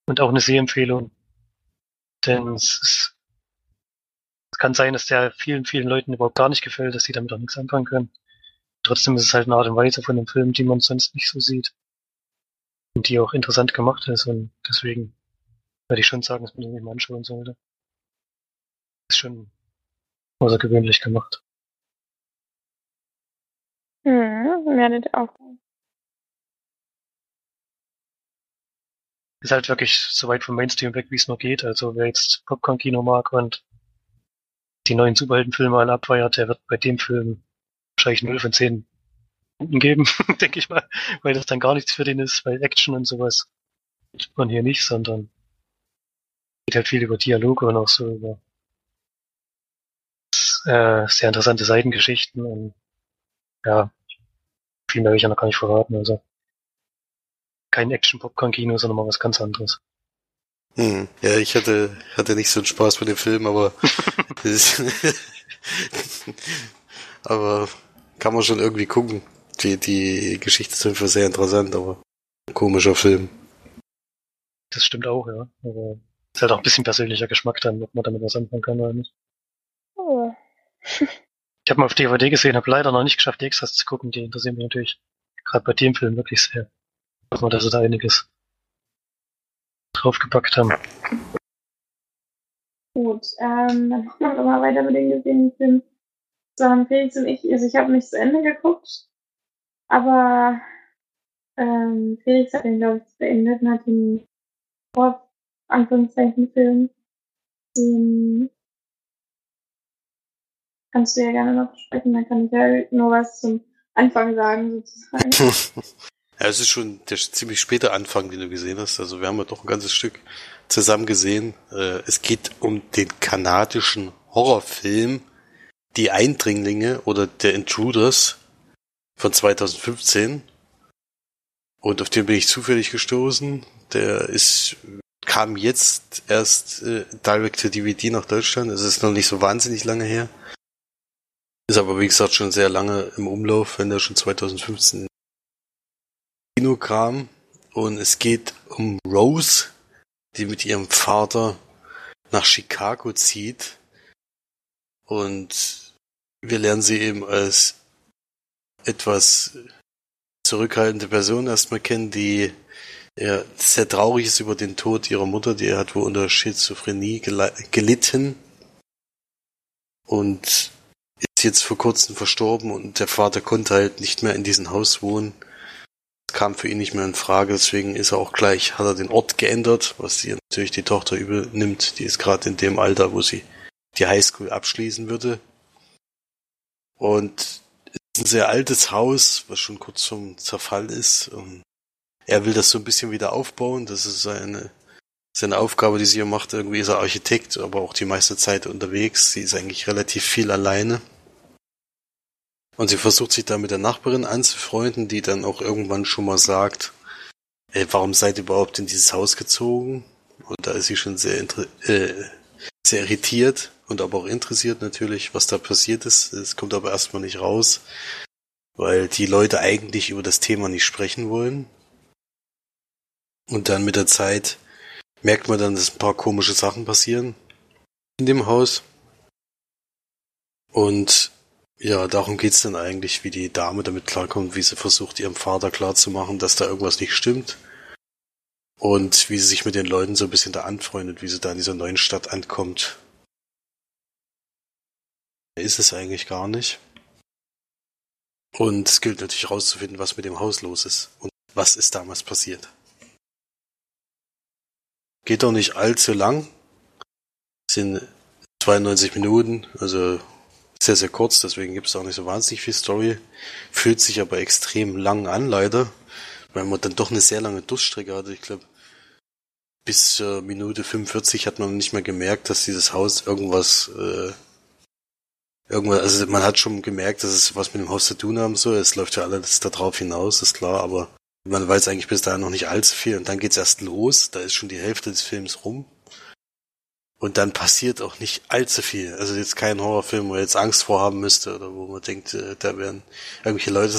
Und auch eine Sehempfehlung. Denn es ist, kann sein, dass der vielen, vielen Leuten überhaupt gar nicht gefällt, dass die damit auch nichts anfangen können. Trotzdem ist es halt eine Art und Weise von dem Film, die man sonst nicht so sieht. Und die auch interessant gemacht ist und deswegen würde ich schon sagen, dass man den mal anschauen sollte. Ist schon außergewöhnlich gemacht. Hm, das auch. Ist halt wirklich so weit vom Mainstream weg, wie es nur geht. Also wer jetzt Popcorn-Kino mag und die neuen Superheldenfilme alle abfeiert, der wird bei dem Film wahrscheinlich 0 von 10 Punkten geben, denke ich mal, weil das dann gar nichts für den ist, weil Action und sowas tut man hier nicht, sondern geht halt viel über Dialoge und auch so über äh, sehr interessante Seitengeschichten und ja, viel mehr will ich ja noch gar nicht verraten, also kein Action-Popcorn-Kino, sondern mal was ganz anderes. Hm. Ja, ich hatte, hatte nicht so einen Spaß mit dem Film, aber aber kann man schon irgendwie gucken. Die, die Geschichte ist einfach sehr interessant, aber ein komischer Film. Das stimmt auch, ja. Aber ist halt auch ein bisschen persönlicher Geschmack dann, ob man damit was anfangen kann oder nicht. Oh. Ich habe mal auf DVD gesehen, habe leider noch nicht geschafft, die Extras zu gucken. Die interessieren mich natürlich gerade bei dem Film wirklich sehr. Hoffen wir, dass sie da einiges draufgepackt haben. Gut, ähm, dann machen wir mal weiter mit den gesehenen Filmen. So haben Felix und ich, also ich habe nicht zu Ende geguckt, aber ähm, Felix hat den, glaube ich, beendet und hat den vor Anführungszeichen Film. Den kannst du ja gerne noch besprechen, dann kann ich ja nur was zum Anfang sagen, sozusagen. Ja, es ist schon der ziemlich späte Anfang, den du gesehen hast. Also wir haben ja doch ein ganzes Stück zusammen gesehen. Äh, es geht um den kanadischen Horrorfilm Die Eindringlinge oder der Intruders von 2015. Und auf den bin ich zufällig gestoßen. Der ist kam jetzt erst äh, direct to DVD nach Deutschland. Es ist noch nicht so wahnsinnig lange her. Ist aber wie gesagt schon sehr lange im Umlauf, wenn der schon 2015 Kino kam. Und es geht um Rose, die mit ihrem Vater nach Chicago zieht. Und wir lernen sie eben als etwas zurückhaltende Person erstmal kennen, die ja, sehr traurig ist über den Tod ihrer Mutter, die hat wohl unter Schizophrenie gelitten und ist jetzt vor kurzem verstorben und der Vater konnte halt nicht mehr in diesem Haus wohnen. Kam für ihn nicht mehr in Frage, deswegen ist er auch gleich, hat er den Ort geändert, was ihr natürlich die Tochter übernimmt. Die ist gerade in dem Alter, wo sie die Highschool abschließen würde. Und es ist ein sehr altes Haus, was schon kurz zum Zerfall ist. Und er will das so ein bisschen wieder aufbauen. Das ist seine, seine Aufgabe, die sie hier macht. Irgendwie ist er Architekt, aber auch die meiste Zeit unterwegs. Sie ist eigentlich relativ viel alleine. Und sie versucht sich da mit der Nachbarin anzufreunden, die dann auch irgendwann schon mal sagt, ey, warum seid ihr überhaupt in dieses Haus gezogen? Und da ist sie schon sehr, äh, sehr irritiert und aber auch interessiert natürlich, was da passiert ist. Es kommt aber erstmal nicht raus, weil die Leute eigentlich über das Thema nicht sprechen wollen. Und dann mit der Zeit merkt man dann, dass ein paar komische Sachen passieren in dem Haus. Und ja, darum geht's dann eigentlich, wie die Dame damit klarkommt, wie sie versucht, ihrem Vater klarzumachen, dass da irgendwas nicht stimmt. Und wie sie sich mit den Leuten so ein bisschen da anfreundet, wie sie da in dieser neuen Stadt ankommt. Ist es eigentlich gar nicht. Und es gilt natürlich herauszufinden, was mit dem Haus los ist und was ist damals passiert. Geht doch nicht allzu lang. Sind 92 Minuten, also sehr, sehr kurz, deswegen gibt es auch nicht so wahnsinnig viel Story. Fühlt sich aber extrem lang an, leider. Weil man dann doch eine sehr lange Durststrecke hatte. Ich glaube, bis äh, Minute 45 hat man nicht mehr gemerkt, dass dieses Haus irgendwas, äh, irgendwas, also man hat schon gemerkt, dass es was mit dem Haus zu tun haben soll. Es läuft ja alles darauf hinaus, ist klar, aber man weiß eigentlich bis dahin noch nicht allzu viel. Und dann geht's erst los, da ist schon die Hälfte des Films rum. Und dann passiert auch nicht allzu viel. Also jetzt kein Horrorfilm, wo er jetzt Angst vorhaben müsste oder wo man denkt, äh, da werden irgendwelche Leute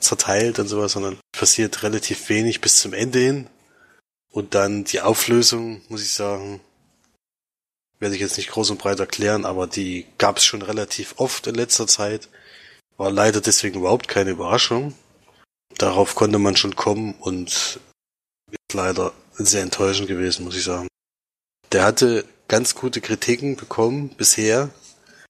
zerteilt und sowas, sondern passiert relativ wenig bis zum Ende hin. Und dann die Auflösung, muss ich sagen, werde ich jetzt nicht groß und breit erklären, aber die gab es schon relativ oft in letzter Zeit. War leider deswegen überhaupt keine Überraschung. Darauf konnte man schon kommen und ist leider sehr enttäuschend gewesen, muss ich sagen. Der hatte ganz gute Kritiken bekommen bisher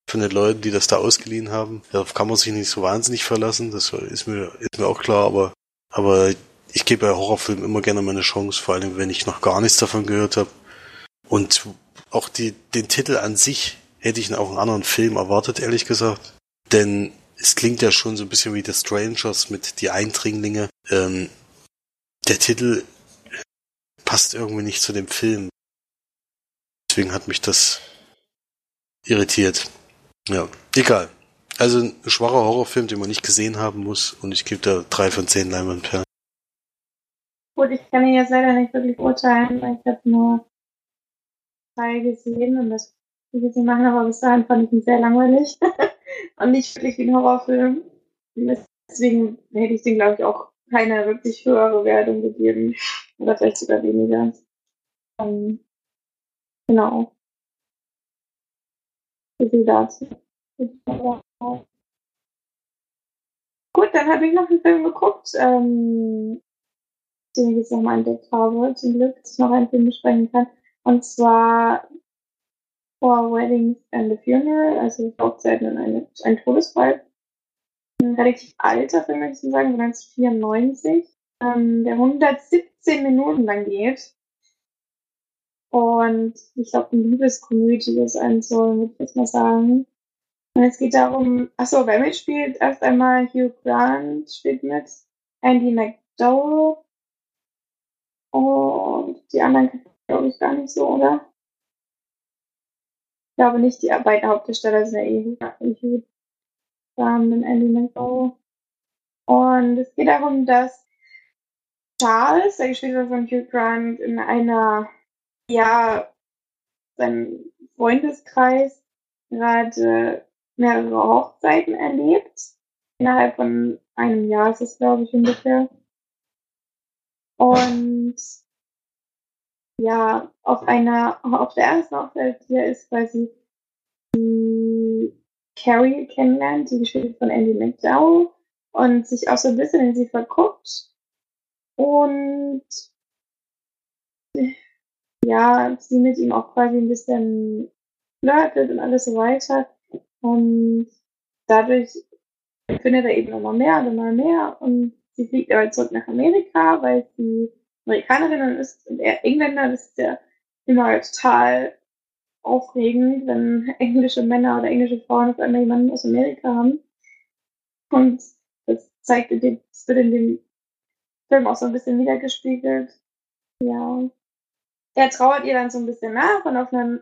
von den Leuten, die das da ausgeliehen haben. Darauf kann man sich nicht so wahnsinnig verlassen, das ist mir, ist mir auch klar, aber, aber ich gebe bei Horrorfilmen immer gerne mal eine Chance, vor allem wenn ich noch gar nichts davon gehört habe. Und auch die, den Titel an sich hätte ich auch einen anderen Film erwartet, ehrlich gesagt. Denn es klingt ja schon so ein bisschen wie The Strangers mit Die Eindringlinge. Ähm, der Titel passt irgendwie nicht zu dem Film. Deswegen hat mich das irritiert. Ja, egal. Also ein schwacher Horrorfilm, den man nicht gesehen haben muss und ich gebe da drei von zehn Leinwandperlen. Gut, ich kann ihn jetzt leider nicht wirklich urteilen, weil ich habe nur drei gesehen und das will ich machen, aber bis dahin fand ich ihn sehr langweilig und nicht wirklich wie ein Horrorfilm. Deswegen hätte ich den, glaube ich, auch keine wirklich höhere Wertung gegeben. Oder vielleicht sogar weniger. Um, genau. So viel dazu. Gut, dann habe ich noch einen Film geguckt, ähm, den ich jetzt nochmal entdeckt habe, zum Glück, dass ich noch einen Film besprechen kann. Und zwar Four Weddings and a Funeral, also Hochzeiten und eine, ein Todesfall. Ein relativ alter Film, würde ich sagen, von 1994, ähm, der 117 Minuten lang geht. Und ich glaube, eine Liebeskomödie sein soll, würde ich jetzt mal sagen. Und es geht darum, achso, wer mitspielt? Erst einmal Hugh Grant spielt mit, Andy McDowell und die anderen glaube ich gar nicht so, oder? Ich glaube nicht, die beiden Hauptdarsteller sind ja eh Hugh Grant und Andy McDowell. Und es geht darum, dass Charles, der gespielt wird von Hugh Grant, in einer, ja, sein Freundeskreis gerade mehrere Hochzeiten erlebt. Innerhalb von einem Jahr ist es, glaube ich, ungefähr. Und ja, auf einer, auf der ersten Hochzeit hier ist quasi die Carrie kennenlernt, die gespielt von Andy McDowell und sich auch so ein bisschen in sie verguckt. Und ja, sie mit ihm auch quasi ein bisschen flirtet und alles so weiter. Und dadurch findet er eben immer mehr und immer mehr. Und sie fliegt aber zurück nach Amerika, weil sie Amerikanerin ist und er Engländer. Das ist ja immer total aufregend, wenn englische Männer oder englische Frauen auf einmal jemanden aus Amerika haben. Und das zeigt das wird in dem Film auch so ein bisschen wiedergespiegelt. Ja. Er trauert ihr dann so ein bisschen nach und auf einer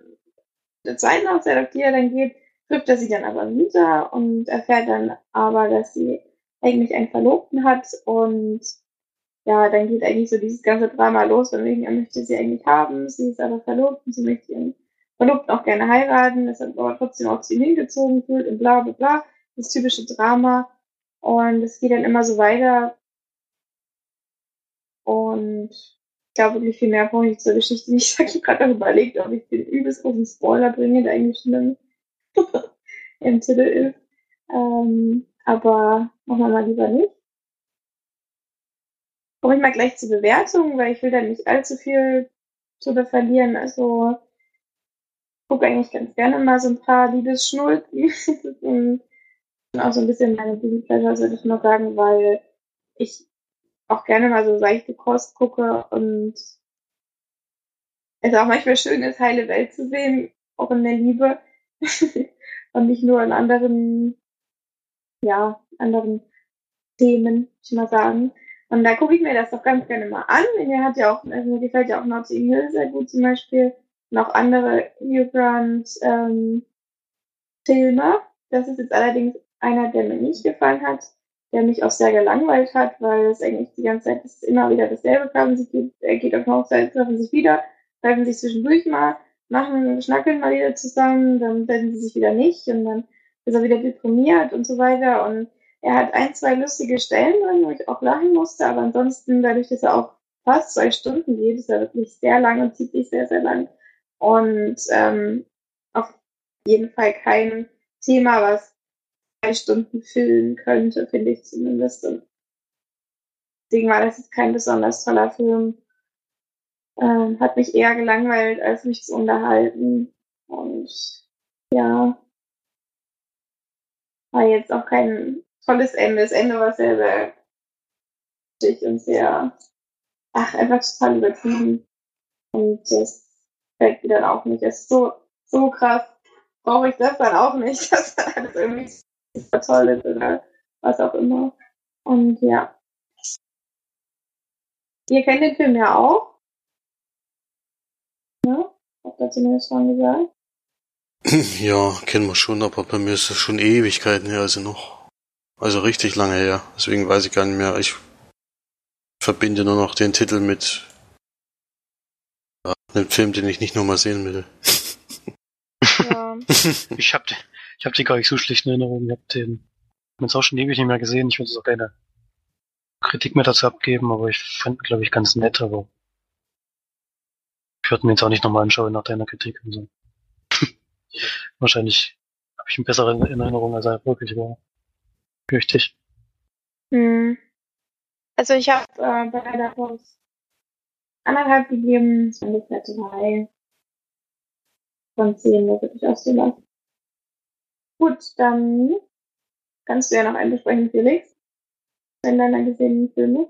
der zweiten Hochzeit, auf die er dann geht, trifft er sie dann aber wieder und erfährt dann aber, dass sie eigentlich einen Verlobten hat und ja, dann geht eigentlich so dieses ganze Drama los, von wegen, er möchte sie eigentlich haben, sie ist aber verlobt und sie möchte ihren Verlobten auch gerne heiraten, ist aber trotzdem auch zu ihm hingezogen fühlt und bla bla bla, das typische Drama und es geht dann immer so weiter und glaube wirklich viel mehr brauche ich zur Geschichte. Ich habe gerade überlegt, ob ich den übelst großen Spoiler bringe, der eigentlich schon im Titel ist. Ähm, aber machen wir mal lieber nicht. Komme ich mal gleich zur Bewertung, weil ich will da nicht allzu viel drüber verlieren. Also gucke eigentlich ganz gerne mal so ein paar Liebesschnulzen und auch so ein bisschen meine Pleasure, würde ich mal sagen, weil ich auch gerne mal so seichte Kost gucke und es auch manchmal schön ist, heile Welt zu sehen, auch in der Liebe und nicht nur in anderen, ja, anderen Themen, ich mal sagen. Und da gucke ich mir das doch ganz gerne mal an. Mir hat ja auch, also mir gefällt ja auch Notting Hill sehr gut zum Beispiel. Und auch andere Hugh Grant ähm, Filme. Das ist jetzt allerdings einer, der mir nicht gefallen hat, der mich auch sehr gelangweilt hat, weil es eigentlich die ganze Zeit ist immer wieder dasselbe kam. Sie geht, er geht auf Hochzeit, treffen sich wieder, treffen sich zwischendurch mal, machen, schnackeln mal wieder zusammen, dann werden sie sich wieder nicht und dann ist er wieder deprimiert und so weiter. Und er hat ein, zwei lustige Stellen drin, wo ich auch lachen musste, aber ansonsten, dadurch, dass er auch fast zwei Stunden geht, ist er wirklich sehr lang und zieht sich sehr, sehr lang. Und ähm, auf jeden Fall kein Thema, was Stunden füllen könnte, finde ich zumindest. Und deswegen war das jetzt kein besonders toller Film. Ähm, hat mich eher gelangweilt, als mich zu unterhalten. Und ja, war jetzt auch kein tolles Ende. Das Ende war sehr, sehr wichtig und sehr, ach, einfach total übertrieben. Und das fällt mir dann auch nicht. Es ist so, so krass. Brauche ich das dann auch nicht, dass dann alles irgendwie toll ist oder was auch immer. Und ja. Ihr kennt den Film ja auch. Ja, habt ihr zumindest schon gesagt. Ja, kennen wir schon, aber bei mir ist das schon Ewigkeiten her, also noch. Also richtig lange her. Deswegen weiß ich gar nicht mehr. Ich verbinde nur noch den Titel mit äh, einem Film, den ich nicht nochmal sehen will. Ja. Ich hab, ich hab die gar nicht so schlecht in Erinnerung. Ich hab den jetzt auch schon ewig nicht mehr gesehen. Ich würde jetzt auch keine Kritik mehr dazu abgeben, aber ich fand ihn, glaube ich, ganz nett, aber ich würde mir jetzt auch nicht nochmal anschauen nach deiner Kritik und so. Wahrscheinlich habe ich ihn besser in in Erinnerung, als er wirklich war. Ich. Hm. Also ich habe äh, bei der Post anderthalb gegeben, es war ungefähr drei von zehn, da würde ich auch so. Gut, dann kannst du ja noch einen besprechen, Felix. Wenn deiner gesehenen Filme.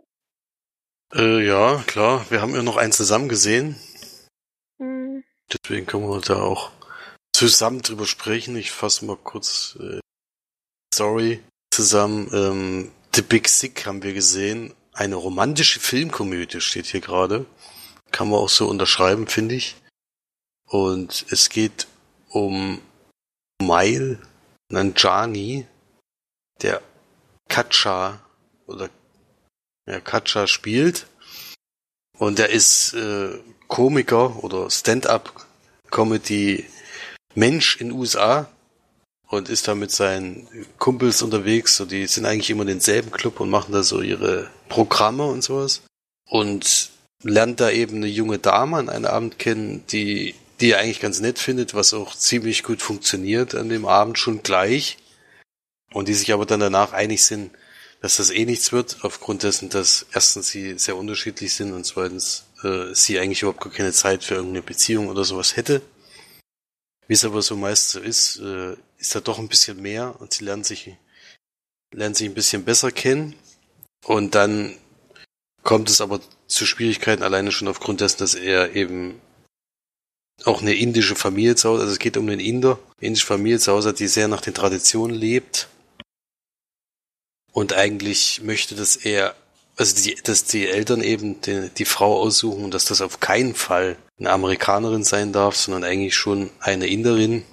Äh, ja, klar. Wir haben ja noch einen zusammen gesehen. Hm. Deswegen können wir da auch zusammen drüber sprechen. Ich fasse mal kurz äh, Story zusammen. Ähm, The Big Sick haben wir gesehen. Eine romantische Filmkomödie steht hier gerade. Kann man auch so unterschreiben, finde ich. Und es geht um Mail Nanjani, der Kacha oder ja, Kacha spielt. Und er ist äh, Komiker oder Stand-up-Comedy Mensch in USA und ist da mit seinen Kumpels unterwegs. So, die sind eigentlich immer in denselben Club und machen da so ihre Programme und sowas. Und lernt da eben eine junge Dame an einem Abend kennen, die, die er eigentlich ganz nett findet, was auch ziemlich gut funktioniert an dem Abend schon gleich. Und die sich aber dann danach einig sind, dass das eh nichts wird, aufgrund dessen, dass erstens sie sehr unterschiedlich sind und zweitens äh, sie eigentlich überhaupt gar keine Zeit für irgendeine Beziehung oder sowas hätte. Wie es aber so meist so ist, äh, ist da doch ein bisschen mehr und sie lernen sich, lernen sich ein bisschen besser kennen. Und dann kommt es aber zu Schwierigkeiten alleine schon aufgrund dessen, dass er eben auch eine indische Familie zu Hause, also es geht um einen Inder, indische Familie zu Hause die sehr nach den Traditionen lebt. Und eigentlich möchte, dass er, also die, dass die Eltern eben die, die Frau aussuchen und dass das auf keinen Fall eine Amerikanerin sein darf, sondern eigentlich schon eine Inderin.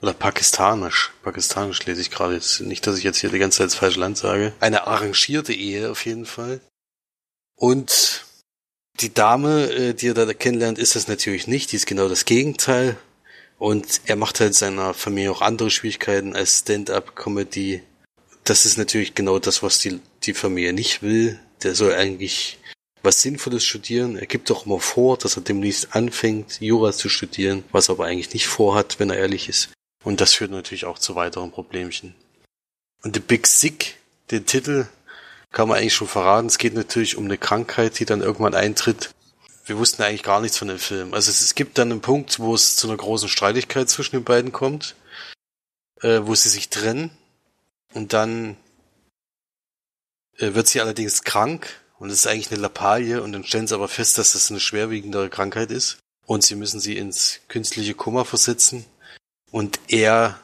Oder pakistanisch. Pakistanisch lese ich gerade jetzt. Nicht, dass ich jetzt hier die ganze Zeit das falsche Land sage. Eine arrangierte Ehe auf jeden Fall. Und die Dame, äh, die er da kennenlernt, ist das natürlich nicht. Die ist genau das Gegenteil. Und er macht halt seiner Familie auch andere Schwierigkeiten als Stand-up-Comedy. Das ist natürlich genau das, was die, die Familie nicht will. Der soll eigentlich was Sinnvolles studieren. Er gibt doch immer vor, dass er demnächst anfängt, Jura zu studieren, was er aber eigentlich nicht vorhat, wenn er ehrlich ist. Und das führt natürlich auch zu weiteren Problemchen. Und The Big Sick, den Titel, kann man eigentlich schon verraten. Es geht natürlich um eine Krankheit, die dann irgendwann eintritt. Wir wussten eigentlich gar nichts von dem Film. Also es, es gibt dann einen Punkt, wo es zu einer großen Streitigkeit zwischen den beiden kommt, äh, wo sie sich trennen. Und dann äh, wird sie allerdings krank und es ist eigentlich eine Lappalie und dann stellen sie aber fest, dass das eine schwerwiegendere Krankheit ist und sie müssen sie ins künstliche Koma versetzen und er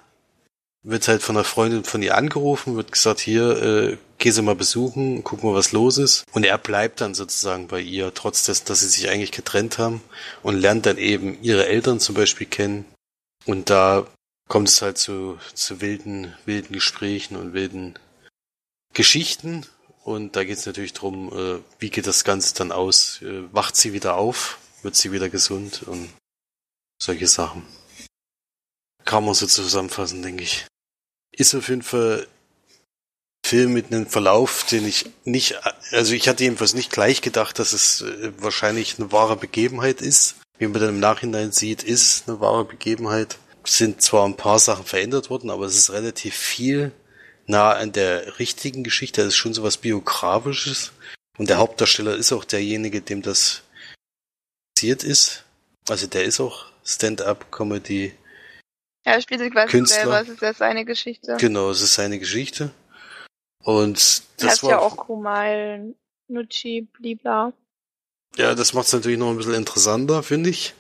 wird halt von einer Freundin von ihr angerufen, wird gesagt, hier, äh, geh sie mal besuchen, guck mal, was los ist. Und er bleibt dann sozusagen bei ihr, trotz dessen, dass sie sich eigentlich getrennt haben und lernt dann eben ihre Eltern zum Beispiel kennen. Und da kommt es halt zu, zu wilden, wilden Gesprächen und wilden Geschichten. Und da geht es natürlich drum, äh, wie geht das Ganze dann aus? Äh, wacht sie wieder auf? Wird sie wieder gesund? Und solche Sachen. Kann man so zusammenfassen, denke ich. Ist auf jeden Fall Film mit einem Verlauf, den ich nicht, also ich hatte jedenfalls nicht gleich gedacht, dass es äh, wahrscheinlich eine wahre Begebenheit ist. Wie man dann im Nachhinein sieht, ist eine wahre Begebenheit. Es sind zwar ein paar Sachen verändert worden, aber es ist relativ viel nah an der richtigen Geschichte. Es ist schon so was Biografisches. Und der Hauptdarsteller ist auch derjenige, dem das passiert ist. Also der ist auch Stand-up-Comedy. Ja, er spielt sich quasi Künstler. selber, es ist ja seine Geschichte. Genau, es ist seine Geschichte. Und das heißt war ja auch Kumal, Nucci, blibla. Ja, das macht es natürlich noch ein bisschen interessanter, finde ich.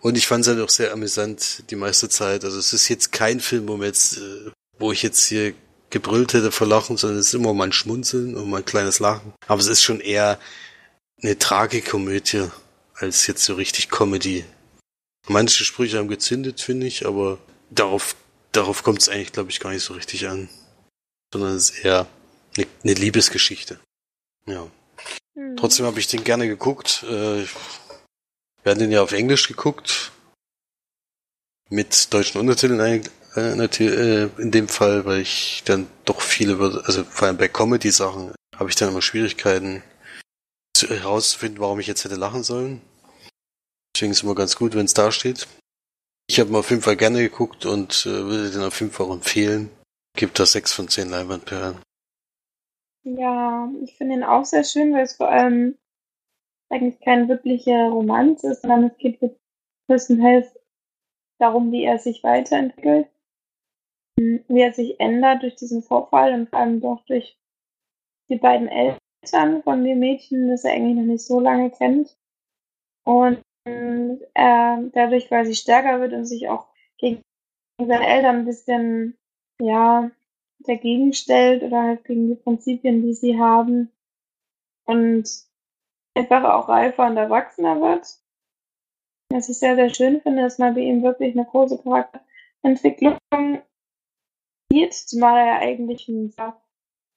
Und ich fand es halt auch sehr amüsant die meiste Zeit. Also es ist jetzt kein Film, wo, jetzt, äh, wo ich jetzt hier gebrüllt hätte vor Lachen, sondern es ist immer mal ein Schmunzeln und mal ein kleines Lachen. Aber es ist schon eher eine Tragikomödie als jetzt so richtig Comedy. Manche Sprüche haben gezündet, finde ich, aber darauf, darauf kommt es eigentlich, glaube ich, gar nicht so richtig an. Sondern es ist eher eine, eine Liebesgeschichte. Ja. Hm. Trotzdem habe ich den gerne geguckt. Äh, wir haben den ja auf Englisch geguckt. Mit deutschen Untertiteln äh, äh, in dem Fall, weil ich dann doch viele, also vor allem bei Comedy-Sachen, habe ich dann immer Schwierigkeiten zu, herauszufinden, warum ich jetzt hätte lachen sollen. Deswegen ist es immer ganz gut, wenn es da steht. Ich habe ihn auf jeden Fall gerne geguckt und äh, würde den auf jeden Fall empfehlen. Gibt da sechs von zehn Leinwandperlen. Ja, ich finde ihn auch sehr schön, weil es vor allem eigentlich keine wirkliche Romanz ist, sondern es geht größtenteils darum, wie er sich weiterentwickelt, hm, wie er sich ändert durch diesen Vorfall und vor allem doch durch die beiden Eltern von dem Mädchen, das er eigentlich noch nicht so lange kennt. Und hm, er dadurch quasi stärker wird und sich auch gegen seine Eltern ein bisschen, ja, dagegen stellt oder halt gegen die Prinzipien, die sie haben. Und einfach auch reifer und erwachsener wird. Was ich sehr, sehr schön finde, dass man bei ihm wirklich eine große Charakterentwicklung sieht, zumal er ja eigentlich ein,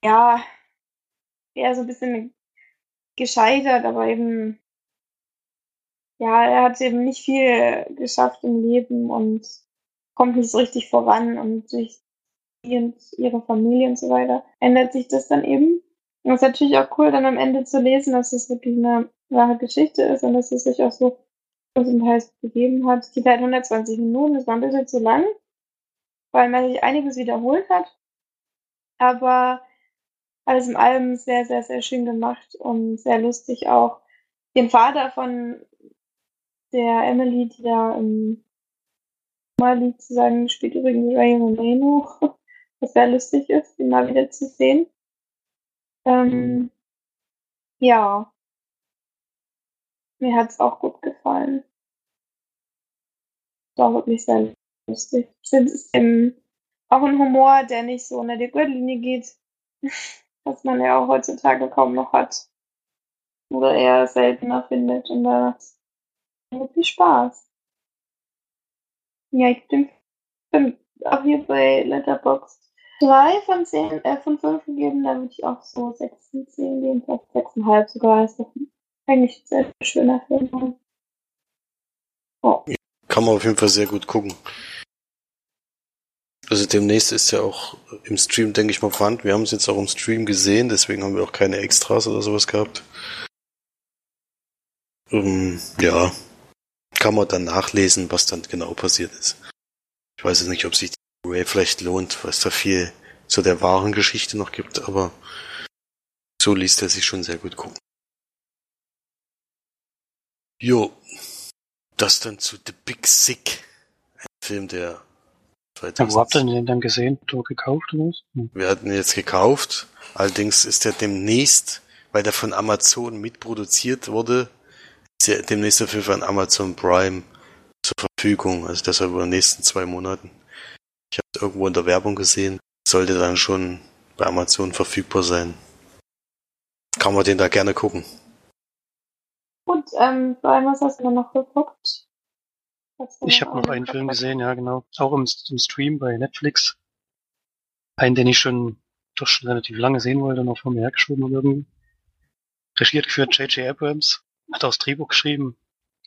ja, eher so ein bisschen gescheitert, aber eben, ja, er hat eben nicht viel geschafft im Leben und kommt nicht so richtig voran und durch sie und ihre Familie und so weiter ändert sich das dann eben. Und es ist natürlich auch cool, dann am Ende zu lesen, dass es wirklich eine wahre Geschichte ist und dass es sich auch so größtenteils gegeben hat. Es geht halt 120 Minuten, das war ein bisschen zu lang, weil man sich einiges wiederholt hat. Aber alles in allem sehr, sehr, sehr schön gemacht und sehr lustig auch. Den Vater von der Emily, die da im Mali zu sagen, spielt übrigens Ray Romano, was sehr lustig ist, ihn mal wieder zu sehen. Ähm, ja. Mir hat's auch gut gefallen. War wirklich sehr lustig. Es ist eben auch ein Humor, der nicht so unter die Gürtellinie geht, was man ja auch heutzutage kaum noch hat. Oder eher seltener findet. Und da macht's wirklich Spaß. Ja, ich bin bin auch hier bei Letterboxd drei von zehn, äh, von fünf gegeben, da würde ich auch so sechs von zehn geben, vielleicht sechseinhalb sogar. Ist doch eigentlich ein sehr schöner Film. Oh. Kann man auf jeden Fall sehr gut gucken. Also demnächst ist ja auch im Stream, denke ich mal, vorhanden. Wir haben es jetzt auch im Stream gesehen, deswegen haben wir auch keine Extras oder sowas gehabt. Ähm, ja, kann man dann nachlesen, was dann genau passiert ist. Ich weiß jetzt nicht, ob sich die Ray vielleicht lohnt, weil es da viel zu der wahren Geschichte noch gibt, aber so liest er sich schon sehr gut gucken. Jo, das dann zu The Big Sick, ein Film, der Ja, wo habt ihr den denn gesehen? Oder gekauft oder was? Hm. wir hatten ihn jetzt gekauft. Allerdings ist er demnächst, weil der von Amazon mitproduziert wurde, demnächst auf jeden Fall an Amazon Prime zur Verfügung. Also deshalb in den nächsten zwei Monaten. Ich habe es irgendwo in der Werbung gesehen. Sollte dann schon bei Amazon verfügbar sein. Kann man den da gerne gucken. Gut, ähm, Brian, was hast du noch geguckt? Ich habe noch einen Film gesehen, ja genau. Auch im, im Stream bei Netflix. Einen, den ich schon doch schon relativ lange sehen wollte, noch vor mir hergeschoben irgendwie. Regiert geführt J.J. Abrams, hat auch das Drehbuch geschrieben.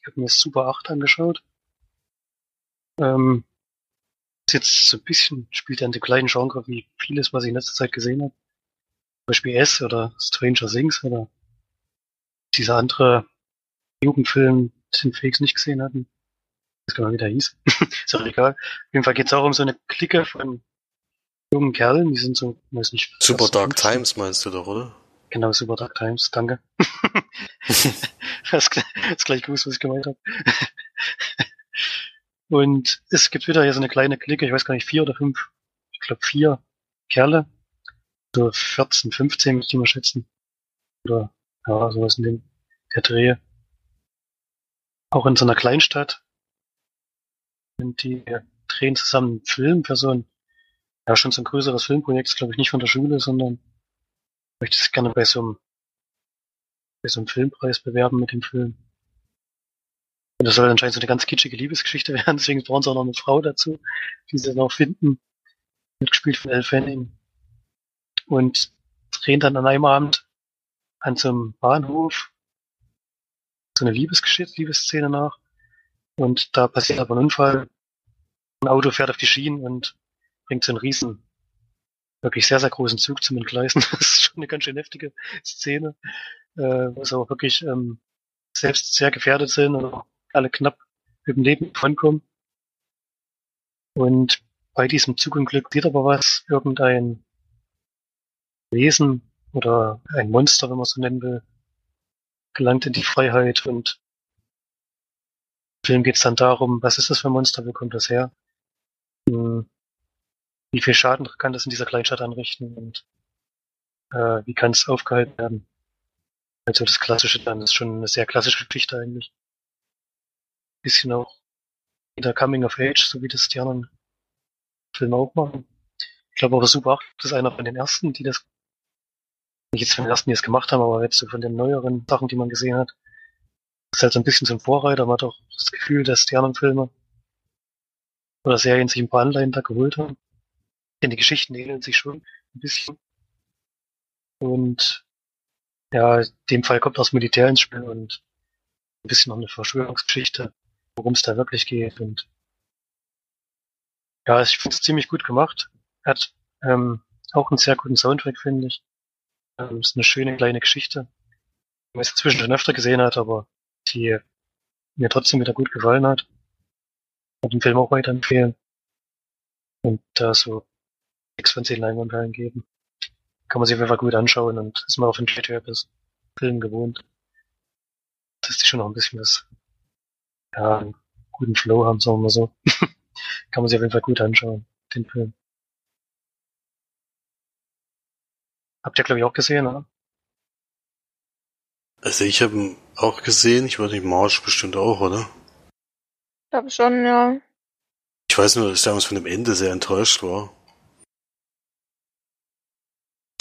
Ich habe mir das Super 8 angeschaut. Ähm, ist jetzt so ein bisschen, spielt er in dem gleichen Genre wie vieles, was ich in letzter Zeit gesehen habe. Zum Beispiel S oder Stranger Things oder dieser andere Jugendfilm, den Felix nicht gesehen hatten. Ich weiß gar nicht, wie der hieß. ist auch egal. Auf jeden Fall geht es auch um so eine Clique von jungen Kerlen, die sind so, weiß nicht. Super Dark 15. Times meinst du doch, oder? Genau, Super Dark Times, danke. hast, hast gleich gewusst, was ich gemeint habe. Und es gibt wieder hier so eine kleine Clique, ich weiß gar nicht, vier oder fünf, ich glaube vier Kerle, so 14, 15 müsste ich mal schätzen. Oder ja, sowas in dem der Dreh. Auch in so einer Kleinstadt. Und die drehen zusammen einen Film für so ein, ja schon so ein größeres Filmprojekt, glaube ich, nicht von der Schule, sondern möchte sich gerne bei so einem bei so einem Filmpreis bewerben mit dem Film. Und das soll anscheinend so eine ganz kitschige Liebesgeschichte werden, deswegen brauchen sie auch noch eine Frau dazu, die sie dann auch finden. Mitgespielt von Elle Fanning. Und drehen dann an einem Abend an so einem Bahnhof so eine Liebesgeschichte, Liebesszene nach. Und da passiert aber ein Unfall. Ein Auto fährt auf die Schienen und bringt so einen riesen, wirklich sehr, sehr großen Zug zum Entgleisen. Das ist schon eine ganz schön heftige Szene, äh, wo sie auch wirklich ähm, selbst sehr gefährdet sind und alle knapp mit dem Leben davonkommen. Und bei diesem Zugunglück sieht aber was, irgendein Wesen oder ein Monster, wenn man so nennen will, gelangt in die Freiheit und im Film geht es dann darum, was ist das für ein Monster, wo kommt das her? Hm, wie viel Schaden kann das in dieser Kleinstadt anrichten und äh, wie kann es aufgehalten werden? Also das Klassische dann ist schon eine sehr klassische Geschichte eigentlich. Bisschen auch wieder Coming of Age, so wie das die anderen Filme auch machen. Ich glaube aber Super 8 ist einer von den ersten, die das nicht jetzt von den ersten, die es gemacht haben, aber jetzt so von den neueren Sachen, die man gesehen hat, ist halt so ein bisschen ein Vorreiter. Man hat auch das Gefühl, dass die anderen Filme oder Serien sich ein paar Anleihen da geholt haben. Denn die Geschichten ähneln sich schon ein bisschen. Und ja, in dem Fall kommt das Militär ins Spiel und ein bisschen noch eine Verschwörungsgeschichte, worum es da wirklich geht. Und ja, ich finde es ziemlich gut gemacht. Hat ähm, auch einen sehr guten Soundtrack, finde ich. Ähm, ist eine schöne kleine Geschichte, die man jetzt inzwischen schon öfter gesehen hat, aber die mir trotzdem wieder gut gefallen hat. Und den Film auch weiterempfehlen. Und da so 6 von 10 Leinwandperlen geben. Kann man sich auf jeden Fall gut anschauen und ist mal auf den JTRPs Film gewohnt. Dass die schon noch ein bisschen was, ja, einen guten Flow haben, sagen wir mal so. Kann man sich auf jeden Fall gut anschauen, den Film. Habt ihr, glaube ich, auch gesehen, oder? Also ich habe ihn auch gesehen, ich weiß nicht, Marsch bestimmt auch, oder? Ich glaube schon, ja. Ich weiß nur, dass ich damals von dem Ende sehr enttäuscht war.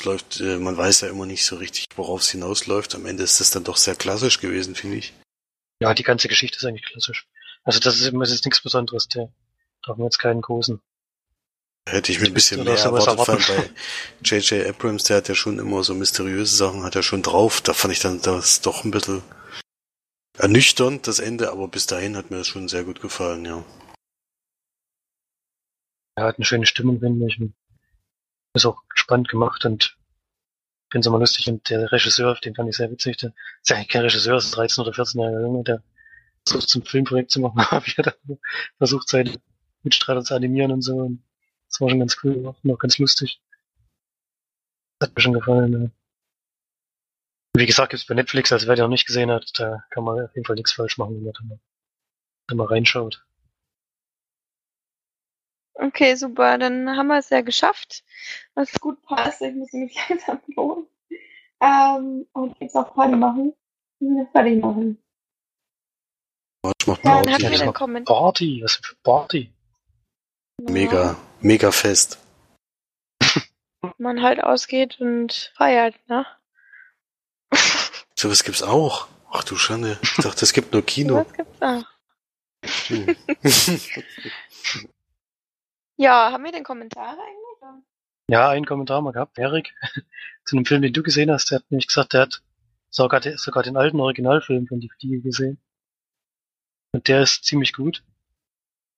Läuft, äh, man weiß ja immer nicht so richtig, worauf es hinausläuft. Am Ende ist das dann doch sehr klassisch gewesen, finde ich. Ja, die ganze Geschichte ist eigentlich klassisch. Also das ist, das ist nichts Besonderes, der darf man jetzt keinen großen. Hätte ich mir ein bisschen mehr erwartet, vor allem bei J.J. Abrams, der hat ja schon immer so mysteriöse Sachen, hat er schon drauf. Da fand ich dann das doch ein bisschen ernüchternd, das Ende, aber bis dahin hat mir das schon sehr gut gefallen, ja. Er hat eine schöne Stimmung, finde ich. und Ist auch spannend gemacht und finde es immer lustig. Und der Regisseur, den fand ich sehr witzig. Der ist ja eigentlich kein Regisseur, ist 13 oder 14 Jahre Junge, der versucht zum Filmprojekt zu machen, wie er dann versucht seine Mitstreiter zu animieren und so. Und das war schon ganz cool gemacht und auch ganz lustig. Hat mir schon gefallen. Ja. Und Wie gesagt, gibt's bei Netflix, also wer den noch nicht gesehen hat, da kann man auf jeden Fall nichts falsch machen, wenn man da mal reinschaut. Okay, super. Dann haben wir es ja geschafft. Was gut passt. Ich muss mich langsam lohnen. Ähm, und jetzt auch Party machen. Ja, Party machen. Marsch macht Ja, Party. ja. den Kommentar. Party, was für Party. Mega, mega fest. Man halt ausgeht und feiert, ne? Sowas gibt's auch. Ach du Schande. Ich dachte, es gibt nur Kino. Was gibt's da? Hm. Ja, haben wir den Kommentar eigentlich? Ja, einen Kommentar mal gehabt. Erik, zu einem Film, den du gesehen hast, der hat nämlich gesagt, der hat sogar, sogar den alten Originalfilm von DVD gesehen. Und der ist ziemlich gut.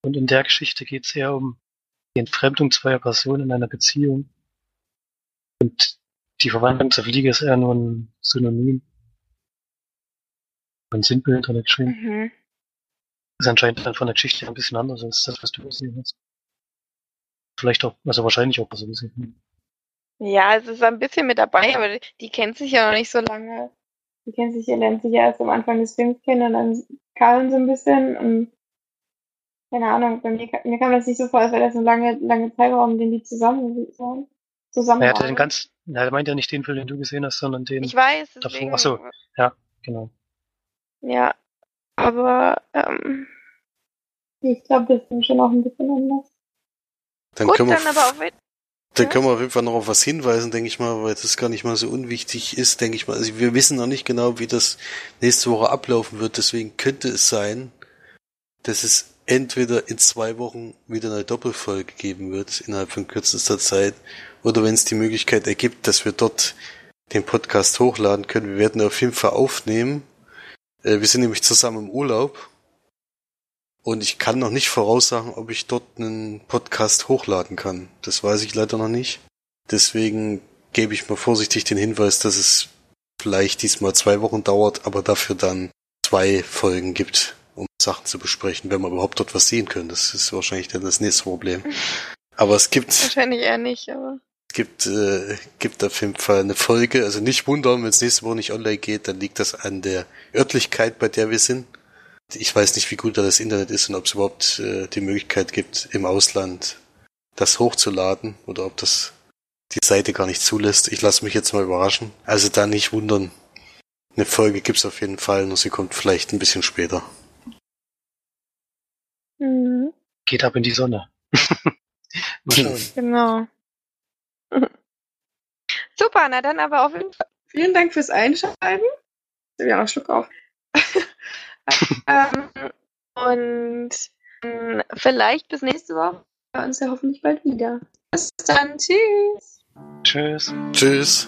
Und in der Geschichte geht es eher um die Entfremdung zweier Personen in einer Beziehung. Und die Verwandlung zur Fliege ist eher nur ein Synonym. Ein Sinnbild oder geschrieben. Mhm. ist anscheinend dann von der Geschichte ein bisschen anders als das, was du gesehen hast. Vielleicht auch, also wahrscheinlich auch so gesehen. Ja, es ist ein bisschen mit dabei, aber die, kennt sich ja noch nicht so lange. Die kennt sich ja, lernt sich ja erst am Anfang des Films kennen und dann Karlen so ein bisschen und keine Ahnung, bei mir, mir kam das nicht so vor, als wäre das ein lange, lange Zeitraum, den die zusammen waren. Zusammen Er hatte den ganz, er meint ja nicht den Film, den du gesehen hast, sondern den Ich weiß, davor. deswegen. Ach so, ja, genau. Ja, aber ähm, ich glaube, das ist schon auch ein bisschen anders. Dann Gut, können wir, dann aber wieder. dann können wir auf jeden Fall noch auf was hinweisen, denke ich mal, weil das gar nicht mal so unwichtig ist, denke ich mal. Also wir wissen noch nicht genau, wie das nächste Woche ablaufen wird, deswegen könnte es sein, dass es entweder in zwei Wochen wieder eine Doppelfolge geben wird, innerhalb von kürzester Zeit, oder wenn es die Möglichkeit ergibt, dass wir dort den Podcast hochladen können. Wir werden auf jeden Fall aufnehmen. Äh, Wir sind nämlich zusammen im Urlaub. Und ich kann noch nicht voraussagen, ob ich dort einen Podcast hochladen kann. Das weiß ich leider noch nicht. Deswegen gebe ich mal vorsichtig den Hinweis, dass es vielleicht diesmal zwei Wochen dauert, aber dafür dann zwei Folgen gibt, um Sachen zu besprechen, wenn wir überhaupt dort was sehen können. Das ist wahrscheinlich dann das nächste Problem. Aber es gibt Wahrscheinlich eher nicht, aber. es gibt, äh, gibt auf jeden Fall eine Folge. Also nicht wundern, wenn es nächste Woche nicht online geht, dann liegt das an der Örtlichkeit, bei der wir sind. Ich weiß nicht, wie gut da das Internet ist und ob es überhaupt äh, die Möglichkeit gibt, im Ausland das hochzuladen oder ob das die Seite gar nicht zulässt. Ich lasse mich jetzt mal überraschen. Also da nicht wundern. Eine Folge gibt's auf jeden Fall, nur sie kommt vielleicht ein bisschen später. Mhm, Geht ab in die Sonne. Mal schauen. genau. Super, na dann aber auf jeden Fall. Vielen Dank fürs Einschalten. Ich habe ja noch einen Schluck auf. Ähm, und ähm, vielleicht bis nächste Woche. Wir uns ja hoffentlich bald wieder. Bis dann. Tschüss. Tschüss. Tschüss.